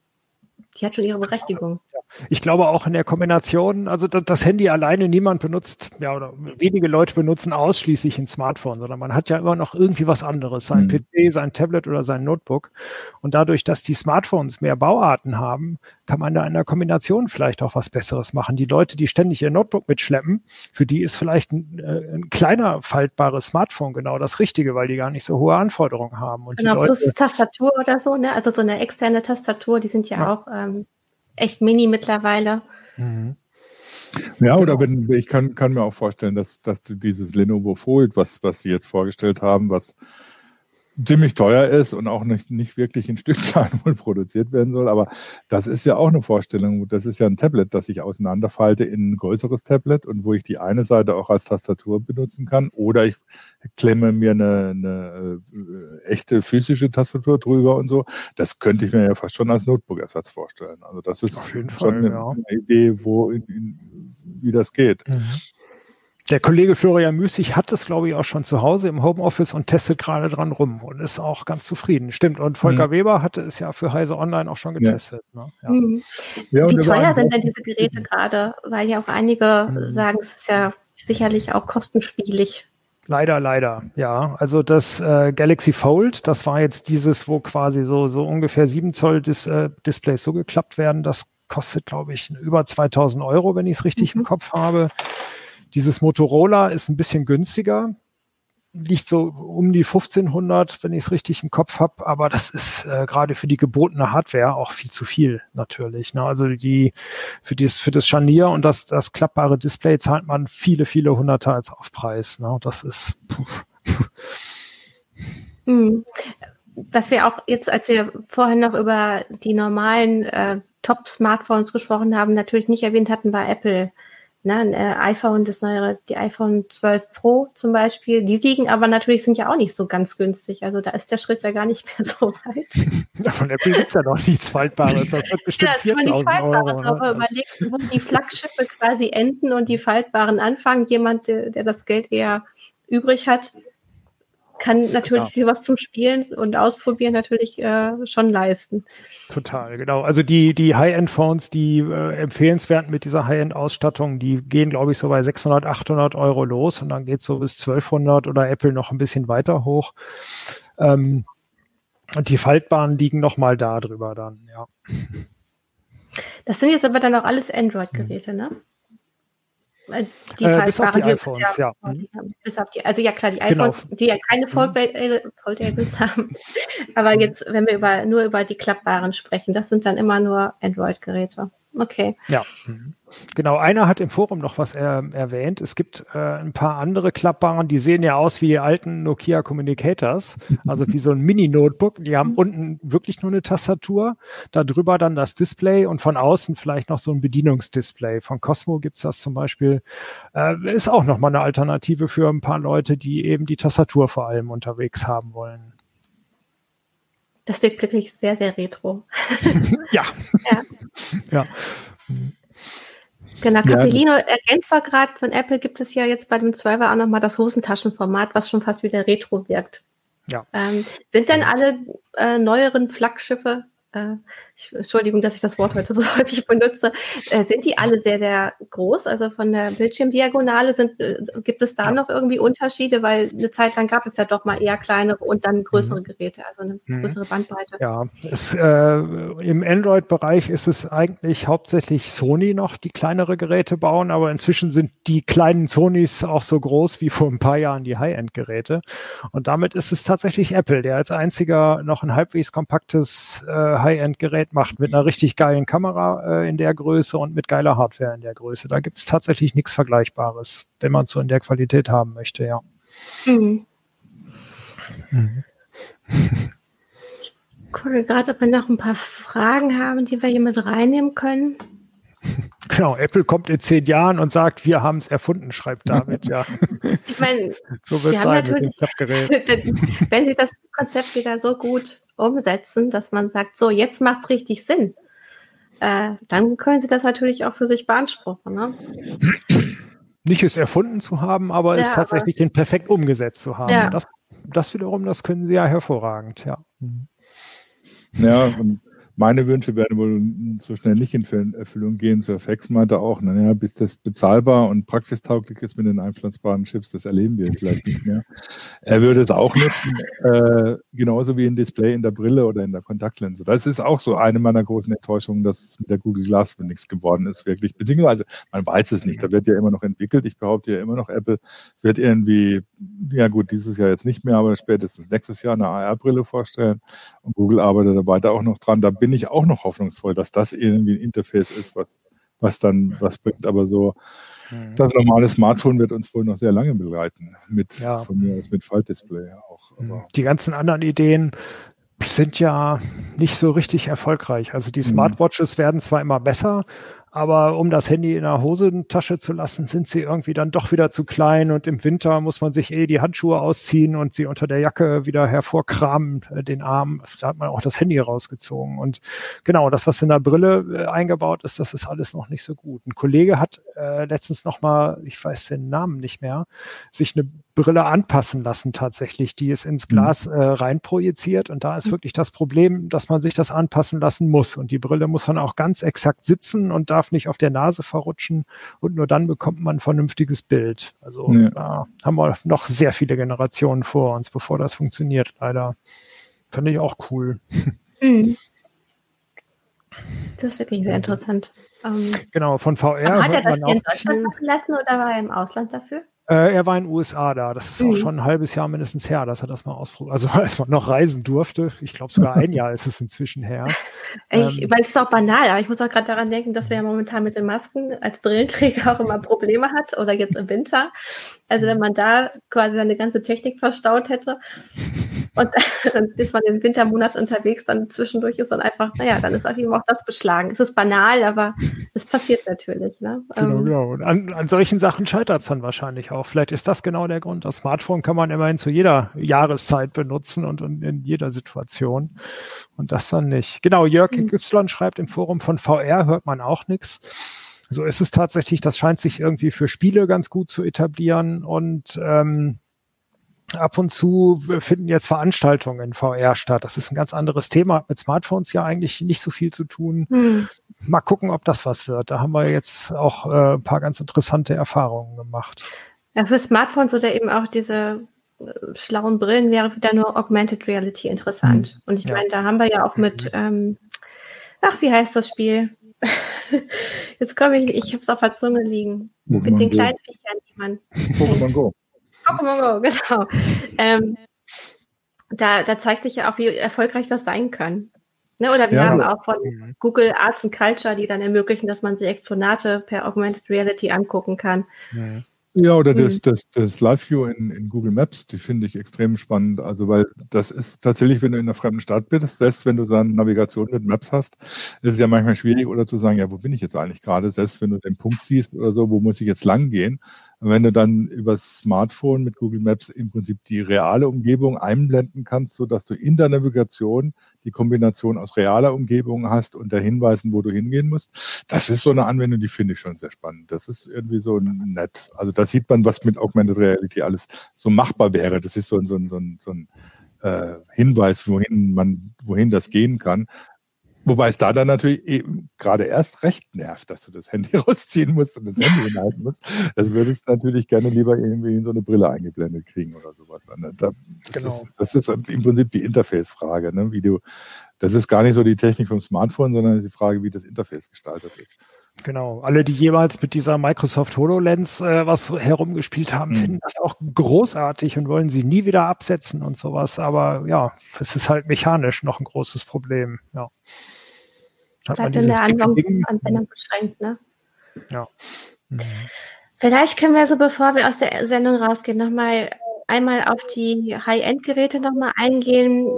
Die hat schon ihre Berechtigung. Ich glaube auch in der Kombination, also das, Handy alleine niemand benutzt, ja, oder wenige Leute benutzen ausschließlich ein Smartphone, sondern man hat ja immer noch irgendwie was anderes, sein mhm. PC, sein Tablet oder sein Notebook. Und dadurch, dass die Smartphones mehr Bauarten haben, kann man da in der Kombination vielleicht auch was Besseres machen. Die Leute, die ständig ihr Notebook mitschleppen, für die ist vielleicht ein, äh, ein kleiner faltbares Smartphone genau das Richtige, weil die gar nicht so hohe Anforderungen haben. Und genau, Leute, plus Tastatur oder so, ne? Also so eine externe Tastatur, die sind ja, ja. auch ähm, echt mini mittlerweile. Mhm. Ja, oder wenn ich kann, kann mir auch vorstellen, dass, dass dieses Lenovo Fold, was, was Sie jetzt vorgestellt haben, was ziemlich teuer ist und auch nicht, nicht wirklich in Stückzahlen [LAUGHS] wohl produziert werden soll. Aber das ist ja auch eine Vorstellung. Das ist ja ein Tablet, das ich auseinanderfalte in ein größeres Tablet und wo ich die eine Seite auch als Tastatur benutzen kann. Oder ich klemme mir eine, eine äh, echte physische Tastatur drüber und so. Das könnte ich mir ja fast schon als Notebook-Ersatz vorstellen. Also das ist schon Fall, eine, ja. Idee, wo in, in, wie das geht. Mhm. Der Kollege Florian Müßig hat es, glaube ich, auch schon zu Hause im Homeoffice und testet gerade dran rum und ist auch ganz zufrieden. Stimmt. Und Volker mhm. Weber hatte es ja für Heise Online auch schon getestet. Ja. Ne? Ja. Mhm. Ja, Wie teuer sind denn diese Geräte gerade? Weil ja auch einige mhm. sagen, es ist ja sicherlich auch kostenspielig. Leider, leider, ja. Also das äh, Galaxy Fold, das war jetzt dieses, wo quasi so, so ungefähr 7 Zoll Dis, äh, Displays so geklappt werden. Das kostet, glaube ich, über 2000 Euro, wenn ich es richtig mhm. im Kopf habe. Dieses Motorola ist ein bisschen günstiger, liegt so um die 1500, wenn ich es richtig im Kopf habe, aber das ist äh, gerade für die gebotene Hardware auch viel zu viel natürlich. Ne? Also die für das für das Scharnier und das das klappbare Display zahlt man viele viele Hunderter als Aufpreis. Ne? Das ist hm. Was wir auch jetzt, als wir vorhin noch über die normalen äh, Top-Smartphones gesprochen haben, natürlich nicht erwähnt hatten, war Apple Ne, ein äh, iPhone, das neuere, die iPhone 12 Pro zum Beispiel, die liegen aber natürlich, sind ja auch nicht so ganz günstig. Also da ist der Schritt ja gar nicht [LAUGHS] mehr so weit. Von Apple gibt es ja noch nichts Faltbares. Das wird bestimmt ja, 4000 Euro. Aber überlegt, wo die Flaggschiffe quasi enden und die Faltbaren anfangen. Jemand, der, der das Geld eher übrig hat, kann natürlich ja. was zum Spielen und Ausprobieren natürlich äh, schon leisten. Total, genau. Also die, die High-End-Phones, die äh, empfehlenswerten mit dieser High-End-Ausstattung, die gehen, glaube ich, so bei 600, 800 Euro los und dann geht es so bis 1200 oder Apple noch ein bisschen weiter hoch. Ähm, und die Faltbahnen liegen noch mal da drüber dann, ja. Das sind jetzt aber dann auch alles Android-Geräte, ne? Äh, die äh, bis auf die iPhones, ja. ja. Mhm. Bis auf die, also ja klar, die genau. iPhones, genau. die ja keine Foldables mhm. [LAUGHS] haben. Aber jetzt, wenn wir über, nur über die klappbaren sprechen, das sind dann immer nur Android-Geräte. Okay. Ja. Genau, einer hat im Forum noch was er, erwähnt. Es gibt äh, ein paar andere klappbaren, die sehen ja aus wie die alten Nokia Communicators, also wie so ein Mini-Notebook. Die haben unten wirklich nur eine Tastatur, darüber dann das Display und von außen vielleicht noch so ein Bedienungsdisplay. Von Cosmo gibt's das zum Beispiel. Äh, ist auch nochmal eine Alternative für ein paar Leute, die eben die Tastatur vor allem unterwegs haben wollen. Das wirkt wirklich sehr, sehr retro. [LAUGHS] ja. [LAUGHS] ja. ja. Genau, Capellino ja, ergänzt zwar gerade, von Apple gibt es ja jetzt bei dem 12er auch nochmal das Hosentaschenformat, was schon fast wieder retro wirkt. Ja. Ähm, sind denn alle äh, neueren Flaggschiffe äh, ich, Entschuldigung, dass ich das Wort heute so [LAUGHS] häufig benutze, äh, sind die alle sehr, sehr groß? Also von der Bildschirmdiagonale sind, äh, gibt es da ja. noch irgendwie Unterschiede? Weil eine Zeit lang gab es ja doch mal eher kleinere und dann größere mhm. Geräte, also eine mhm. größere Bandbreite. Ja, es, äh, im Android-Bereich ist es eigentlich hauptsächlich Sony noch, die kleinere Geräte bauen, aber inzwischen sind die kleinen Sonys auch so groß wie vor ein paar Jahren die High-End-Geräte. Und damit ist es tatsächlich Apple, der als einziger noch ein halbwegs kompaktes äh, High-End-Gerät macht mit einer richtig geilen Kamera äh, in der Größe und mit geiler Hardware in der Größe. Da gibt es tatsächlich nichts Vergleichbares, wenn man es so in der Qualität haben möchte, ja. Mhm. Mhm. Ich gucke gerade, ob wir noch ein paar Fragen haben, die wir hier mit reinnehmen können. [LAUGHS] Genau, Apple kommt in zehn Jahren und sagt, wir haben es erfunden, schreibt David, ja. Ich meine, [LAUGHS] so wird es natürlich, [LAUGHS] wenn sie das Konzept wieder so gut umsetzen, dass man sagt, so, jetzt macht es richtig Sinn, äh, dann können sie das natürlich auch für sich beanspruchen. Ne? Nicht es erfunden zu haben, aber ja, es tatsächlich aber, den perfekt umgesetzt zu haben. Ja. Das, das wiederum, das können sie ja hervorragend, ja. Ja, und meine Wünsche werden wohl so schnell nicht in Erfüllung gehen. Surfax meinte auch, naja, bis das bezahlbar und praxistauglich ist mit den einpflanzbaren Chips, das erleben wir vielleicht nicht mehr. Er würde es auch nutzen, äh, genauso wie ein Display in der Brille oder in der Kontaktlinse. Das ist auch so eine meiner großen Enttäuschungen, dass mit der Google Glass nichts geworden ist, wirklich. Beziehungsweise, man weiß es nicht, da wird ja immer noch entwickelt. Ich behaupte ja immer noch, Apple wird irgendwie, ja gut, dieses Jahr jetzt nicht mehr, aber spätestens nächstes Jahr eine AR-Brille vorstellen. Und Google arbeitet da weiter auch noch dran. Da bin ich auch noch hoffnungsvoll, dass das irgendwie ein Interface ist, was, was dann was bringt. Aber so, mhm. das normale Smartphone wird uns wohl noch sehr lange begleiten. Mit, ja. von mir aus mit Faltdisplay auch. Mhm. Aber Die ganzen anderen Ideen sind ja nicht so richtig erfolgreich. Also die mhm. Smartwatches werden zwar immer besser, aber um das Handy in der Hosentasche zu lassen, sind sie irgendwie dann doch wieder zu klein und im Winter muss man sich eh die Handschuhe ausziehen und sie unter der Jacke wieder hervorkramen, äh, den Arm. Da hat man auch das Handy rausgezogen. Und genau, das, was in der Brille äh, eingebaut ist, das ist alles noch nicht so gut. Ein Kollege hat äh, letztens noch mal, ich weiß den Namen nicht mehr, sich eine Brille anpassen lassen tatsächlich, die es ins mhm. Glas äh, reinprojiziert. Und da ist mhm. wirklich das Problem, dass man sich das anpassen lassen muss. Und die Brille muss dann auch ganz exakt sitzen und darf nicht auf der Nase verrutschen. Und nur dann bekommt man ein vernünftiges Bild. Also ja. da haben wir noch sehr viele Generationen vor uns, bevor das funktioniert, leider. Finde ich auch cool. Mhm. Das ist wirklich sehr interessant. Ähm, genau, von VR. hat er das hier in Deutschland machen lassen oder war er im Ausland dafür? Äh, er war in den USA da. Das ist mhm. auch schon ein halbes Jahr mindestens her, dass er das mal ausprobiert. Also [LAUGHS] als man noch reisen durfte. Ich glaube sogar ein [LAUGHS] Jahr ist es inzwischen her. Ich, ähm, weil es ist auch banal, aber ich muss auch gerade daran denken, dass wir ja momentan mit den Masken als Brillenträger auch immer Probleme hat oder jetzt im Winter. Also wenn man da quasi seine ganze Technik verstaut hätte [LAUGHS] und dann ist man in den Wintermonaten unterwegs, dann zwischendurch ist dann einfach, naja, dann ist auch eben auch das beschlagen. Es ist banal, aber es passiert natürlich. Ne? Genau, ähm, genau. Und an, an solchen Sachen scheitert es dann wahrscheinlich auch. Vielleicht ist das genau der Grund. Das Smartphone kann man immerhin zu jeder Jahreszeit benutzen und, und in jeder Situation. Und das dann nicht. Genau, Jörg mhm. Y schreibt im Forum von VR, hört man auch nichts. So ist es tatsächlich, das scheint sich irgendwie für Spiele ganz gut zu etablieren und ähm, ab und zu finden jetzt Veranstaltungen in VR statt. Das ist ein ganz anderes Thema, hat mit Smartphones ja eigentlich nicht so viel zu tun. Hm. Mal gucken, ob das was wird. Da haben wir jetzt auch äh, ein paar ganz interessante Erfahrungen gemacht. Ja, für Smartphones oder eben auch diese äh, schlauen Brillen wäre wieder nur Augmented Reality interessant. Hm. Und ich ja. meine, da haben wir ja auch mit, mhm. ähm, ach, wie heißt das Spiel? [LAUGHS] Jetzt komme ich, ich habe es auf der Zunge liegen. Pokémon mit den kleinen Viechern, die man. Pokémon Go. Pokémon Go, [LAUGHS] genau. Ähm, da, da zeigt sich ja auch, wie erfolgreich das sein kann. Ne, oder wir ja. haben auch von mhm. Google Arts and Culture, die dann ermöglichen, dass man sich Exponate per Augmented Reality angucken kann. Mhm. Ja, oder das, mhm. das, das Live-View in, in Google Maps, die finde ich extrem spannend. Also, weil das ist tatsächlich, wenn du in einer fremden Stadt bist, selbst wenn du dann Navigation mit Maps hast, ist es ja manchmal schwierig, oder zu sagen, ja, wo bin ich jetzt eigentlich gerade? Selbst wenn du den Punkt siehst oder so, wo muss ich jetzt lang gehen? Und wenn du dann übers Smartphone mit Google Maps im Prinzip die reale Umgebung einblenden kannst, so dass du in der Navigation die Kombination aus realer Umgebung hast und der Hinweisen, wo du hingehen musst, das ist so eine Anwendung, die finde ich schon sehr spannend. Das ist irgendwie so nett. Also da sieht man, was mit Augmented Reality alles so machbar wäre. Das ist so, ein so, ein so, ein, so ein äh, Hinweis, wohin man, wohin das gehen kann. Wobei es da dann natürlich eben gerade erst recht nervt, dass du das Handy [LAUGHS] rausziehen musst und das Handy [LAUGHS] hinhalten musst. Das würdest du natürlich gerne lieber irgendwie in so eine Brille eingeblendet kriegen oder sowas. Das, genau. ist, das ist im Prinzip die Interface-Frage, ne? wie du, das ist gar nicht so die Technik vom Smartphone, sondern die Frage, wie das Interface gestaltet ist. Genau. Alle, die jemals mit dieser Microsoft HoloLens äh, was herumgespielt haben, mhm. finden das auch großartig und wollen sie nie wieder absetzen und sowas. Aber ja, es ist halt mechanisch noch ein großes Problem. Ja. Hat Bleibt in der Anwendung, Anwendung beschränkt, ne? Ja. Mhm. Vielleicht können wir so, bevor wir aus der Sendung rausgehen, nochmal einmal auf die High-End-Geräte nochmal eingehen.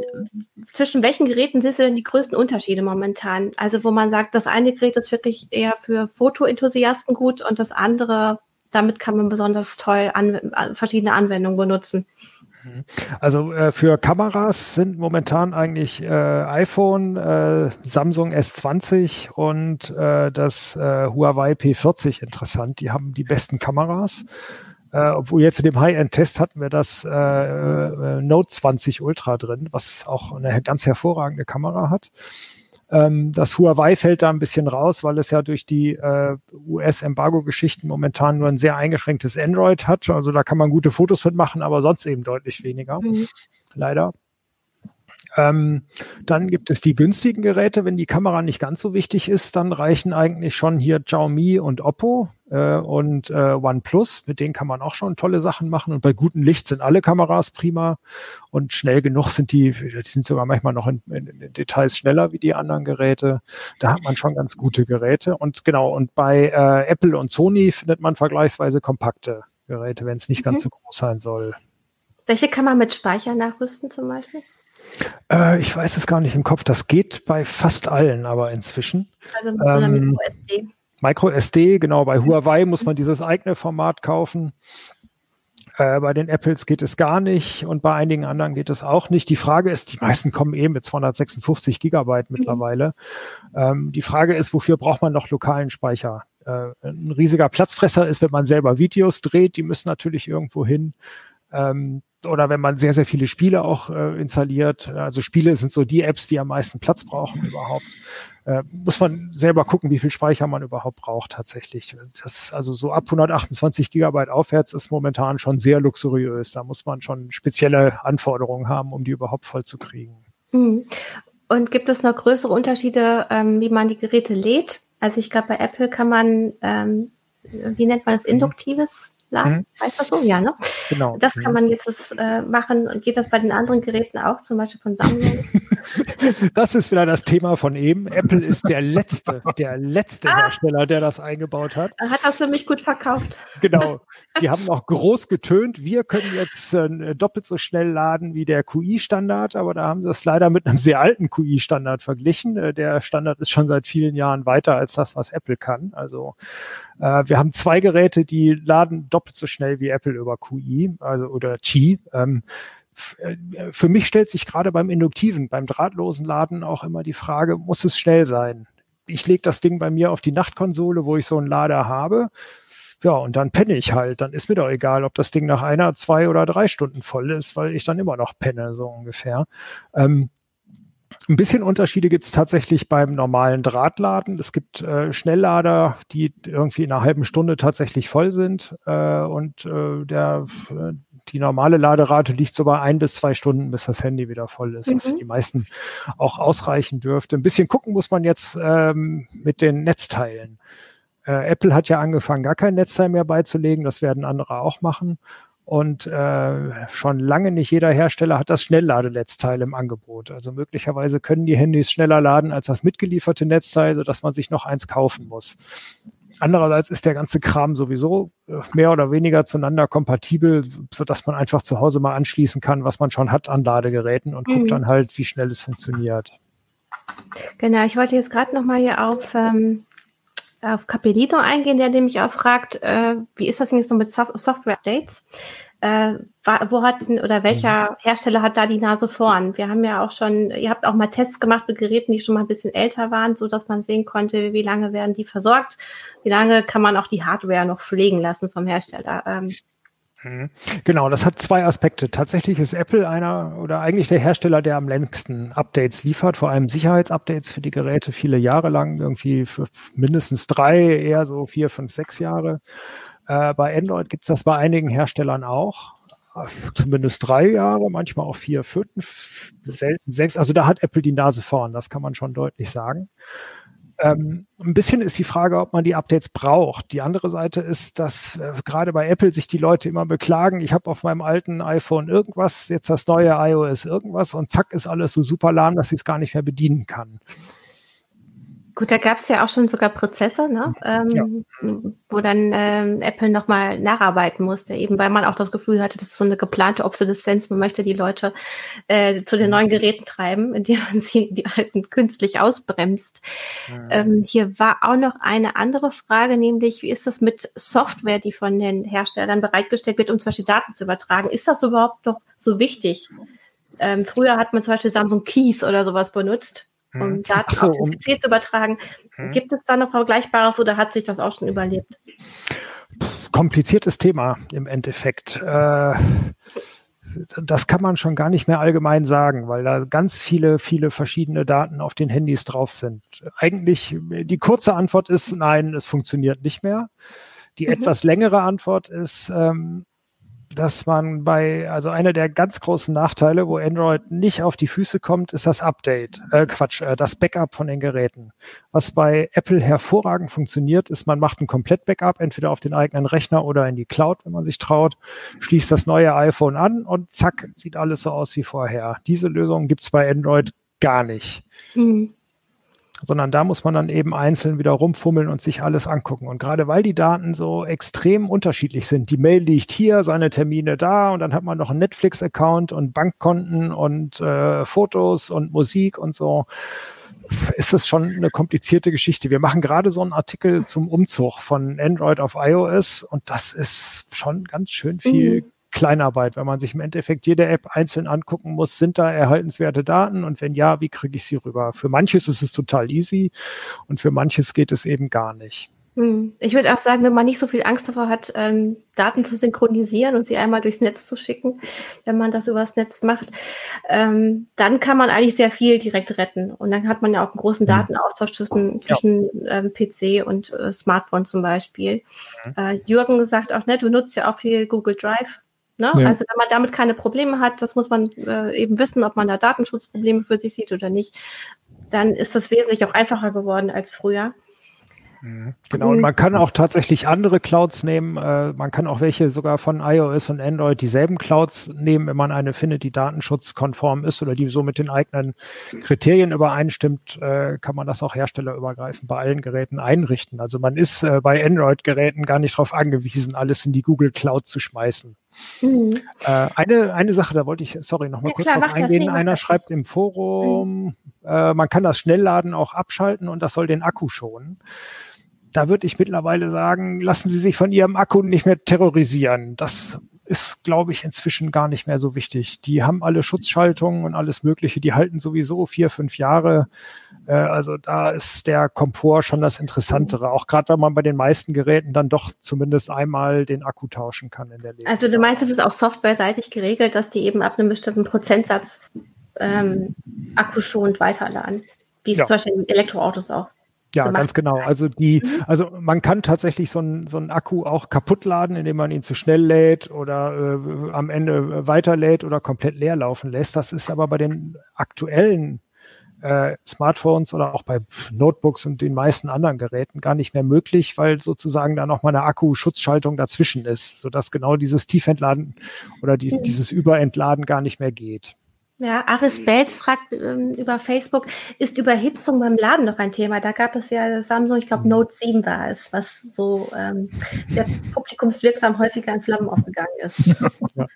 Zwischen welchen Geräten siehst du denn die größten Unterschiede momentan? Also wo man sagt, das eine Gerät ist wirklich eher für Fotoenthusiasten gut und das andere, damit kann man besonders toll an, verschiedene Anwendungen benutzen. Mhm. Also äh, für Kameras sind momentan eigentlich äh, iPhone, äh, Samsung S20 und äh, das äh, Huawei P40 interessant. Die haben die besten Kameras. Äh, obwohl jetzt in dem High-End-Test hatten wir das Note 20 Ultra drin, was auch eine ganz hervorragende Kamera hat. Ähm, das Huawei fällt da ein bisschen raus, weil es ja durch die äh, US-Embargo-Geschichten momentan nur ein sehr eingeschränktes Android hat. Also da kann man gute Fotos mitmachen, aber sonst eben deutlich weniger. Mhm. Leider. Ähm, dann gibt es die günstigen Geräte. Wenn die Kamera nicht ganz so wichtig ist, dann reichen eigentlich schon hier Xiaomi und Oppo äh, und äh, OnePlus. Mit denen kann man auch schon tolle Sachen machen. Und bei gutem Licht sind alle Kameras prima. Und schnell genug sind die, die sind sogar manchmal noch in, in, in Details schneller wie die anderen Geräte. Da hat man schon ganz gute Geräte. Und genau, und bei äh, Apple und Sony findet man vergleichsweise kompakte Geräte, wenn es nicht mhm. ganz so groß sein soll. Welche kann man mit Speicher nachrüsten zum Beispiel? Äh, ich weiß es gar nicht im Kopf. Das geht bei fast allen, aber inzwischen. Also mit so einer ähm, MicroSD. MicroSD, genau. Bei Huawei muss man dieses eigene Format kaufen. Äh, bei den Apples geht es gar nicht und bei einigen anderen geht es auch nicht. Die Frage ist, die meisten kommen eben mit 256 Gigabyte mhm. mittlerweile. Ähm, die Frage ist, wofür braucht man noch lokalen Speicher? Äh, ein riesiger Platzfresser ist, wenn man selber Videos dreht, die müssen natürlich irgendwo hin. Ähm, oder wenn man sehr, sehr viele Spiele auch äh, installiert. Also Spiele sind so die Apps, die am meisten Platz brauchen überhaupt. Äh, muss man selber gucken, wie viel Speicher man überhaupt braucht tatsächlich. Das, also so ab 128 Gigabyte aufwärts ist momentan schon sehr luxuriös. Da muss man schon spezielle Anforderungen haben, um die überhaupt voll zu kriegen. Hm. Und gibt es noch größere Unterschiede, ähm, wie man die Geräte lädt? Also ich glaube, bei Apple kann man, ähm, wie nennt man das, mhm. induktives Laden. Mhm. Heißt das so? Ja, ne? Genau. Das kann mhm. man jetzt äh, machen. Und geht das bei den anderen Geräten auch, zum Beispiel von Samsung? [LAUGHS] das ist wieder das Thema von eben. Apple ist der letzte, der letzte ah. Hersteller, der das eingebaut hat. Hat das für mich gut verkauft. Genau. [LAUGHS] Die haben auch groß getönt, wir können jetzt äh, doppelt so schnell laden wie der QI-Standard, aber da haben sie es leider mit einem sehr alten QI-Standard verglichen. Äh, der Standard ist schon seit vielen Jahren weiter als das, was Apple kann. Also äh, wir haben zwei Geräte, die laden doppelt so schnell wie Apple über QI, also oder Qi. Ähm, äh, für mich stellt sich gerade beim induktiven, beim drahtlosen Laden auch immer die Frage, muss es schnell sein? Ich lege das Ding bei mir auf die Nachtkonsole, wo ich so einen Lader habe. Ja, und dann penne ich halt. Dann ist mir doch egal, ob das Ding nach einer, zwei oder drei Stunden voll ist, weil ich dann immer noch penne, so ungefähr. Ähm, ein bisschen Unterschiede gibt es tatsächlich beim normalen Drahtladen. Es gibt äh, Schnelllader, die irgendwie in einer halben Stunde tatsächlich voll sind. Äh, und äh, der, äh, die normale Laderate liegt so bei ein bis zwei Stunden, bis das Handy wieder voll ist, mhm. was für die meisten auch ausreichen dürfte. Ein bisschen gucken muss man jetzt ähm, mit den Netzteilen. Äh, Apple hat ja angefangen, gar kein Netzteil mehr beizulegen. Das werden andere auch machen. Und äh, schon lange nicht jeder Hersteller hat das Schnellladenetzteil im Angebot. Also möglicherweise können die Handys schneller laden als das mitgelieferte Netzteil, sodass man sich noch eins kaufen muss. Andererseits ist der ganze Kram sowieso äh, mehr oder weniger zueinander kompatibel, sodass man einfach zu Hause mal anschließen kann, was man schon hat an Ladegeräten und mhm. guckt dann halt, wie schnell es funktioniert. Genau, ich wollte jetzt gerade noch mal hier auf ähm, auf Capellino eingehen, der nämlich auch fragt, äh, wie ist das denn jetzt so mit Sof Software-Updates? Äh, wo hat oder welcher mhm. Hersteller hat da die Nase vorn? Wir haben ja auch schon, ihr habt auch mal Tests gemacht mit Geräten, die schon mal ein bisschen älter waren, so dass man sehen konnte, wie lange werden die versorgt, wie lange kann man auch die Hardware noch pflegen lassen vom Hersteller. Ähm. Genau, das hat zwei Aspekte. Tatsächlich ist Apple einer oder eigentlich der Hersteller, der am längsten Updates liefert, vor allem Sicherheitsupdates für die Geräte viele Jahre lang, irgendwie für mindestens drei, eher so vier, fünf, sechs Jahre. Äh, bei Android gibt es das bei einigen Herstellern auch. Zumindest drei Jahre, manchmal auch vier, fünf, selten sechs. Also da hat Apple die Nase vorn, das kann man schon deutlich sagen. Ähm, ein bisschen ist die Frage, ob man die Updates braucht. Die andere Seite ist, dass äh, gerade bei Apple sich die Leute immer beklagen, ich habe auf meinem alten iPhone irgendwas, jetzt das neue iOS irgendwas und zack ist alles so super lahm, dass ich es gar nicht mehr bedienen kann. Gut, da gab es ja auch schon sogar Prozesse, ne? Ähm, ja. wo dann ähm, Apple nochmal nacharbeiten musste, eben weil man auch das Gefühl hatte, das ist so eine geplante Obsoleszenz, man möchte die Leute äh, zu den neuen Geräten treiben, [LAUGHS] indem man sie die alten künstlich ausbremst. Ja. Ähm, hier war auch noch eine andere Frage, nämlich wie ist das mit Software, die von den Herstellern bereitgestellt wird, um zum Beispiel Daten zu übertragen? Ist das überhaupt noch so wichtig? Ähm, früher hat man zum Beispiel Samsung Keys oder sowas benutzt um hm. Daten so, auf den PC zu übertragen. Hm. Gibt es da noch Vergleichbares oder hat sich das auch schon überlebt? Kompliziertes Thema im Endeffekt. Äh, das kann man schon gar nicht mehr allgemein sagen, weil da ganz viele, viele verschiedene Daten auf den Handys drauf sind. Eigentlich, die kurze Antwort ist nein, es funktioniert nicht mehr. Die mhm. etwas längere Antwort ist, ähm, dass man bei, also einer der ganz großen Nachteile, wo Android nicht auf die Füße kommt, ist das Update, äh, Quatsch, äh, das Backup von den Geräten. Was bei Apple hervorragend funktioniert, ist, man macht ein Komplett-Backup, entweder auf den eigenen Rechner oder in die Cloud, wenn man sich traut, schließt das neue iPhone an und zack, sieht alles so aus wie vorher. Diese Lösung gibt's bei Android gar nicht. Mhm sondern da muss man dann eben einzeln wieder rumfummeln und sich alles angucken. Und gerade weil die Daten so extrem unterschiedlich sind, die Mail liegt hier, seine Termine da und dann hat man noch einen Netflix-Account und Bankkonten und äh, Fotos und Musik und so, ist das schon eine komplizierte Geschichte. Wir machen gerade so einen Artikel zum Umzug von Android auf iOS und das ist schon ganz schön viel mhm. Kleinarbeit, wenn man sich im Endeffekt jede App einzeln angucken muss, sind da erhaltenswerte Daten und wenn ja, wie kriege ich sie rüber? Für manches ist es total easy und für manches geht es eben gar nicht. Hm. Ich würde auch sagen, wenn man nicht so viel Angst davor hat, ähm, Daten zu synchronisieren und sie einmal durchs Netz zu schicken, wenn man das übers Netz macht, ähm, dann kann man eigentlich sehr viel direkt retten. Und dann hat man ja auch einen großen mhm. Datenaustausch zwischen, zwischen ja. ähm, PC und äh, Smartphone zum Beispiel. Mhm. Äh, Jürgen sagt auch, ne, du nutzt ja auch viel Google Drive. Ne? Ja. Also wenn man damit keine Probleme hat, das muss man äh, eben wissen, ob man da Datenschutzprobleme für sich sieht oder nicht, dann ist das wesentlich auch einfacher geworden als früher. Mhm. Genau, und man kann auch tatsächlich andere Clouds nehmen. Äh, man kann auch welche sogar von iOS und Android dieselben Clouds nehmen, wenn man eine findet, die datenschutzkonform ist oder die so mit den eigenen Kriterien übereinstimmt, äh, kann man das auch herstellerübergreifend bei allen Geräten einrichten. Also man ist äh, bei Android-Geräten gar nicht darauf angewiesen, alles in die Google Cloud zu schmeißen. Mhm. Äh, eine, eine Sache, da wollte ich, sorry, noch mal ja, kurz klar, drauf eingehen. Einer schreibt im Forum, mhm. äh, man kann das Schnellladen auch abschalten und das soll den Akku schonen da würde ich mittlerweile sagen, lassen Sie sich von Ihrem Akku nicht mehr terrorisieren. Das ist, glaube ich, inzwischen gar nicht mehr so wichtig. Die haben alle Schutzschaltungen und alles Mögliche. Die halten sowieso vier, fünf Jahre. Äh, also da ist der Komfort schon das Interessantere. Auch gerade, wenn man bei den meisten Geräten dann doch zumindest einmal den Akku tauschen kann in der Lebenszeit. Also du meinst, es ist auch softwareseitig geregelt, dass die eben ab einem bestimmten Prozentsatz ähm, akkuschonend weiterladen. Wie es ja. zum Beispiel in Elektroautos auch ja, ganz genau. Also die, mhm. also man kann tatsächlich so einen so einen Akku auch kaputt laden, indem man ihn zu schnell lädt oder äh, am Ende weiterlädt oder komplett leer laufen lässt. Das ist aber bei den aktuellen äh, Smartphones oder auch bei Notebooks und den meisten anderen Geräten gar nicht mehr möglich, weil sozusagen da nochmal eine Akkuschutzschaltung dazwischen ist, sodass genau dieses Tiefentladen oder die, mhm. dieses Überentladen gar nicht mehr geht. Ja, Aris Belz fragt ähm, über Facebook, ist Überhitzung beim Laden noch ein Thema? Da gab es ja Samsung, ich glaube mhm. Note 7 war es, was so ähm, sehr publikumswirksam häufiger in Flammen aufgegangen ist. [LAUGHS] Ja.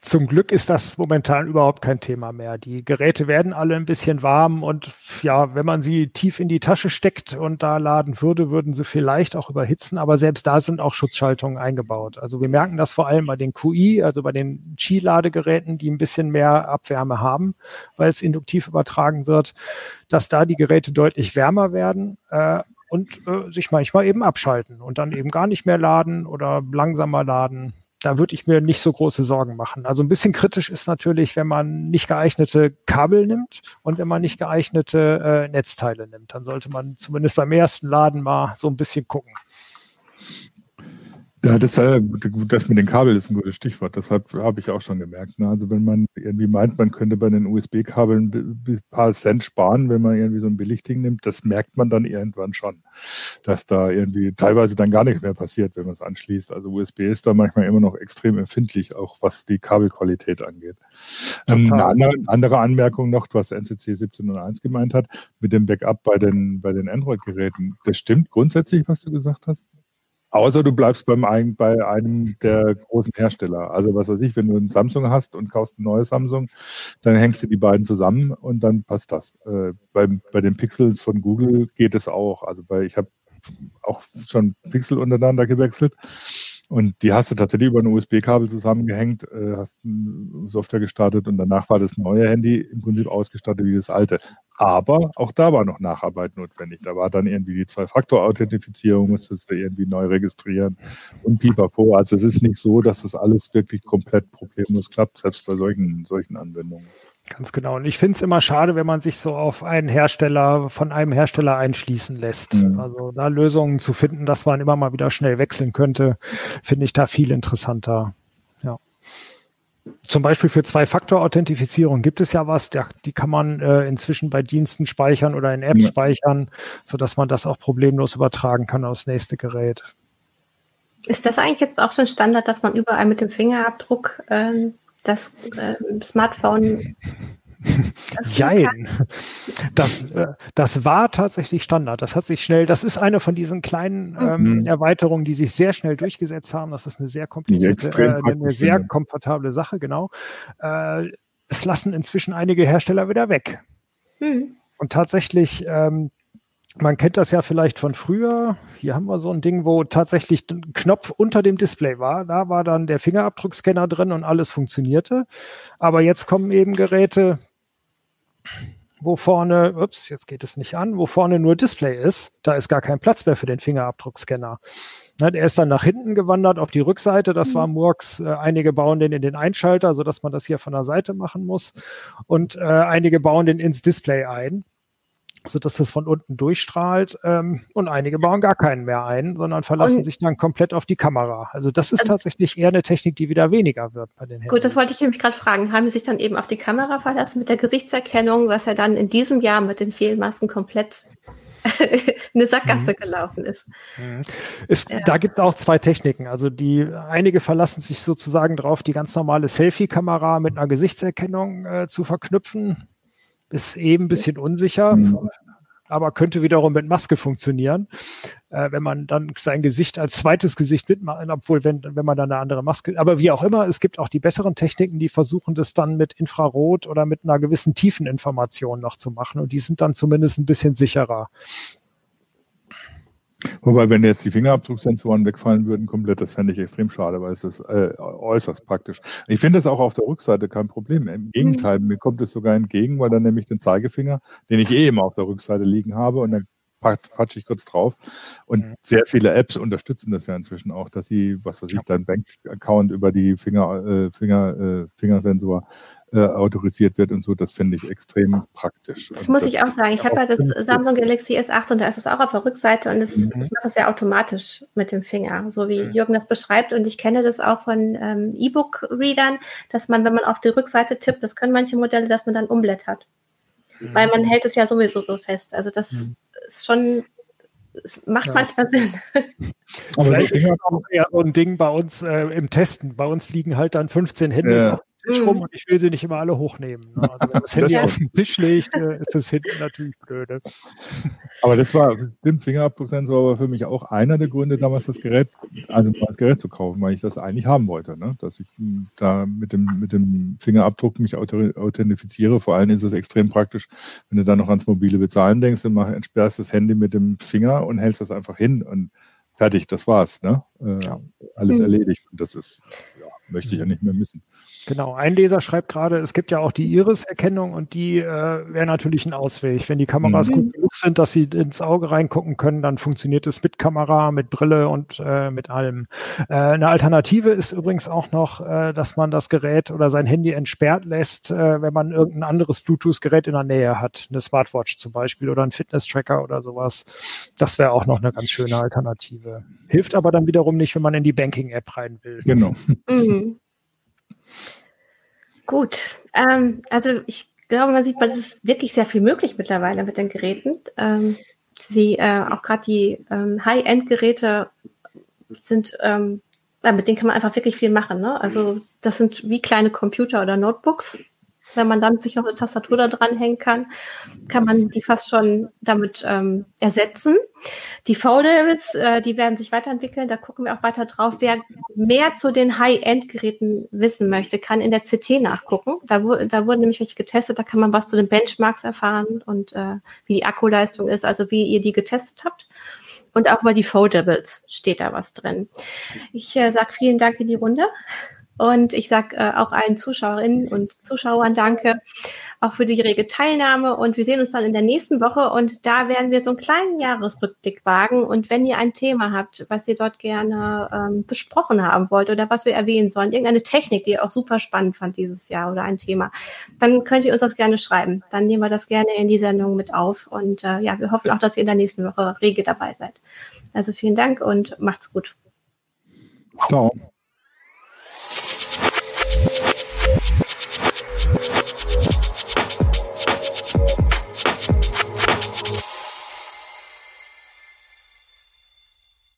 Zum Glück ist das momentan überhaupt kein Thema mehr. Die Geräte werden alle ein bisschen warm und ja, wenn man sie tief in die Tasche steckt und da laden würde, würden sie vielleicht auch überhitzen, aber selbst da sind auch Schutzschaltungen eingebaut. Also wir merken das vor allem bei den QI, also bei den Qi-Ladegeräten, die ein bisschen mehr Abwärme haben, weil es induktiv übertragen wird, dass da die Geräte deutlich wärmer werden äh, und äh, sich manchmal eben abschalten und dann eben gar nicht mehr laden oder langsamer laden. Da würde ich mir nicht so große Sorgen machen. Also ein bisschen kritisch ist natürlich, wenn man nicht geeignete Kabel nimmt und wenn man nicht geeignete äh, Netzteile nimmt. Dann sollte man zumindest beim ersten Laden mal so ein bisschen gucken. Ja, das, äh, das mit den Kabeln ist ein gutes Stichwort. Das habe ich auch schon gemerkt. Ne? Also wenn man irgendwie meint, man könnte bei den USB-Kabeln ein paar Cent sparen, wenn man irgendwie so ein Billigding nimmt, das merkt man dann irgendwann schon, dass da irgendwie teilweise dann gar nichts mehr passiert, wenn man es anschließt. Also USB ist da manchmal immer noch extrem empfindlich, auch was die Kabelqualität angeht. Ähm, eine andere, andere, Anmerkung noch, was NCC 1701 gemeint hat, mit dem Backup bei den, bei den Android-Geräten. Das stimmt grundsätzlich, was du gesagt hast. Außer du bleibst beim bei einem der großen Hersteller. Also was weiß ich, wenn du ein Samsung hast und kaufst ein neues Samsung, dann hängst du die beiden zusammen und dann passt das. Äh, bei, bei den Pixels von Google geht es auch. Also bei, ich habe auch schon Pixel untereinander gewechselt. Und die hast du tatsächlich über ein USB-Kabel zusammengehängt, äh, hast eine Software gestartet und danach war das neue Handy im Prinzip ausgestattet wie das alte. Aber auch da war noch Nacharbeit notwendig. Da war dann irgendwie die Zwei-Faktor-Authentifizierung, musstest du irgendwie neu registrieren und pipapo. Also es ist nicht so, dass das alles wirklich komplett problemlos klappt, selbst bei solchen, solchen Anwendungen. Ganz genau. Und ich finde es immer schade, wenn man sich so auf einen Hersteller, von einem Hersteller einschließen lässt. Mhm. Also da Lösungen zu finden, dass man immer mal wieder schnell wechseln könnte, finde ich da viel interessanter. Ja. Zum Beispiel für Zwei-Faktor-Authentifizierung gibt es ja was, der, die kann man äh, inzwischen bei Diensten speichern oder in Apps ja. speichern, sodass man das auch problemlos übertragen kann aufs nächste Gerät. Ist das eigentlich jetzt auch schon Standard, dass man überall mit dem Fingerabdruck ähm, das äh, Smartphone [LAUGHS] Jein. Das, äh, das war tatsächlich Standard. Das hat sich schnell, das ist eine von diesen kleinen ähm, mhm. Erweiterungen, die sich sehr schnell durchgesetzt haben. Das ist eine sehr komplizierte, äh, eine sehr komfortable Sache, genau. Äh, es lassen inzwischen einige Hersteller wieder weg. Mhm. Und tatsächlich ähm, man kennt das ja vielleicht von früher. Hier haben wir so ein Ding, wo tatsächlich ein Knopf unter dem Display war. Da war dann der Fingerabdruckscanner drin und alles funktionierte. Aber jetzt kommen eben Geräte, wo vorne, ups, jetzt geht es nicht an, wo vorne nur Display ist. Da ist gar kein Platz mehr für den Fingerabdruckscanner. Ne, der ist dann nach hinten gewandert auf die Rückseite. Das war mhm. Murks. Äh, einige bauen den in den Einschalter, sodass man das hier von der Seite machen muss. Und äh, einige bauen den ins Display ein so dass das von unten durchstrahlt. Ähm, und einige bauen gar keinen mehr ein, sondern verlassen und, sich dann komplett auf die Kamera. Also das ist tatsächlich eher eine Technik, die wieder weniger wird bei den Handys. Gut, das wollte ich nämlich gerade fragen. Haben Sie sich dann eben auf die Kamera verlassen mit der Gesichtserkennung, was ja dann in diesem Jahr mit den vielen Masken komplett [LAUGHS] eine Sackgasse mhm. gelaufen ist. Mhm. ist ja. Da gibt es auch zwei Techniken. Also die einige verlassen sich sozusagen darauf, die ganz normale Selfie-Kamera mit einer Gesichtserkennung äh, zu verknüpfen ist eben ein bisschen unsicher, mhm. aber könnte wiederum mit Maske funktionieren, äh, wenn man dann sein Gesicht als zweites Gesicht mitmacht, obwohl wenn, wenn man dann eine andere Maske, aber wie auch immer, es gibt auch die besseren Techniken, die versuchen das dann mit Infrarot oder mit einer gewissen Tiefeninformation noch zu machen und die sind dann zumindest ein bisschen sicherer. Wobei, wenn jetzt die Fingerabdrucksensoren wegfallen würden, komplett, das fände ich extrem schade, weil es ist äh, äußerst praktisch. Ich finde es auch auf der Rückseite kein Problem. Im Gegenteil, mir kommt es sogar entgegen, weil dann nämlich den Zeigefinger, den ich eh immer auf der Rückseite liegen habe, und dann quatsche ich kurz drauf. Und mhm. sehr viele Apps unterstützen das ja inzwischen auch, dass sie, was weiß ich, dein Bank-Account über die Finger, äh, Finger, äh, Fingersensor äh, autorisiert wird und so, das finde ich extrem praktisch. Das und muss das ich auch sagen. Ich habe ja das Samsung Galaxy S8 und da ist es auch auf der Rückseite und das, mhm. ich mache es ja automatisch mit dem Finger, so wie mhm. Jürgen das beschreibt. Und ich kenne das auch von ähm, E-Book-Readern, dass man, wenn man auf die Rückseite tippt, das können manche Modelle, dass man dann umblättert. Mhm. Weil man hält es ja sowieso so fest. Also das mhm. ist schon es macht ja. manchmal [LAUGHS] Sinn. Aber Vielleicht ist auch eher so ein Ding bei uns äh, im Testen. Bei uns liegen halt dann 15 Hände ja. auf Tisch rum mhm. und ich will sie nicht immer alle hochnehmen. Ne? Also wenn das [LAUGHS] Handy das auf den Tisch legt, äh, ist das hinten natürlich blöde. [LAUGHS] Aber das war, stimmt, Fingerabdrucksensor war für mich auch einer der Gründe, damals das Gerät, also das Gerät zu kaufen, weil ich das eigentlich haben wollte, ne? dass ich hm, da mit dem, mit dem Fingerabdruck mich authentifiziere. Vor allem ist es extrem praktisch, wenn du dann noch ans mobile Bezahlen denkst, dann mach, entsperrst das Handy mit dem Finger und hältst das einfach hin und fertig, das war's. Ne? Äh, ja. Alles mhm. erledigt. Und das ist, ja, möchte ich ja nicht mehr missen. Genau, ein Leser schreibt gerade, es gibt ja auch die Iris-Erkennung und die äh, wäre natürlich ein Ausweg. Wenn die Kameras mhm. gut genug sind, dass sie ins Auge reingucken können, dann funktioniert es mit Kamera, mit Brille und äh, mit allem. Äh, eine Alternative ist übrigens auch noch, äh, dass man das Gerät oder sein Handy entsperrt lässt, äh, wenn man irgendein anderes Bluetooth-Gerät in der Nähe hat. Eine Smartwatch zum Beispiel oder ein Fitness-Tracker oder sowas. Das wäre auch noch eine ganz schöne Alternative. Hilft aber dann wiederum nicht, wenn man in die Banking-App rein will. Genau. Mhm. Gut, ähm, also ich glaube, man sieht, es ist wirklich sehr viel möglich mittlerweile mit den Geräten. Ähm, sie, äh, auch gerade die ähm, High-End-Geräte sind, ähm, ja, mit denen kann man einfach wirklich viel machen. Ne? Also das sind wie kleine Computer oder Notebooks wenn man dann sich noch eine Tastatur da dranhängen kann, kann man die fast schon damit ähm, ersetzen. Die Foldables, äh, die werden sich weiterentwickeln, da gucken wir auch weiter drauf. Wer mehr zu den High-End-Geräten wissen möchte, kann in der CT nachgucken. Da, da wurden nämlich welche getestet, da kann man was zu den Benchmarks erfahren und äh, wie die Akkuleistung ist, also wie ihr die getestet habt. Und auch über die Foldables steht da was drin. Ich äh, sage vielen Dank in die Runde. Und ich sage äh, auch allen Zuschauerinnen und Zuschauern danke, auch für die rege Teilnahme. Und wir sehen uns dann in der nächsten Woche. Und da werden wir so einen kleinen Jahresrückblick wagen. Und wenn ihr ein Thema habt, was ihr dort gerne ähm, besprochen haben wollt oder was wir erwähnen sollen, irgendeine Technik, die ihr auch super spannend fand dieses Jahr oder ein Thema, dann könnt ihr uns das gerne schreiben. Dann nehmen wir das gerne in die Sendung mit auf. Und äh, ja, wir hoffen auch, dass ihr in der nächsten Woche rege dabei seid. Also vielen Dank und macht's gut. Ciao.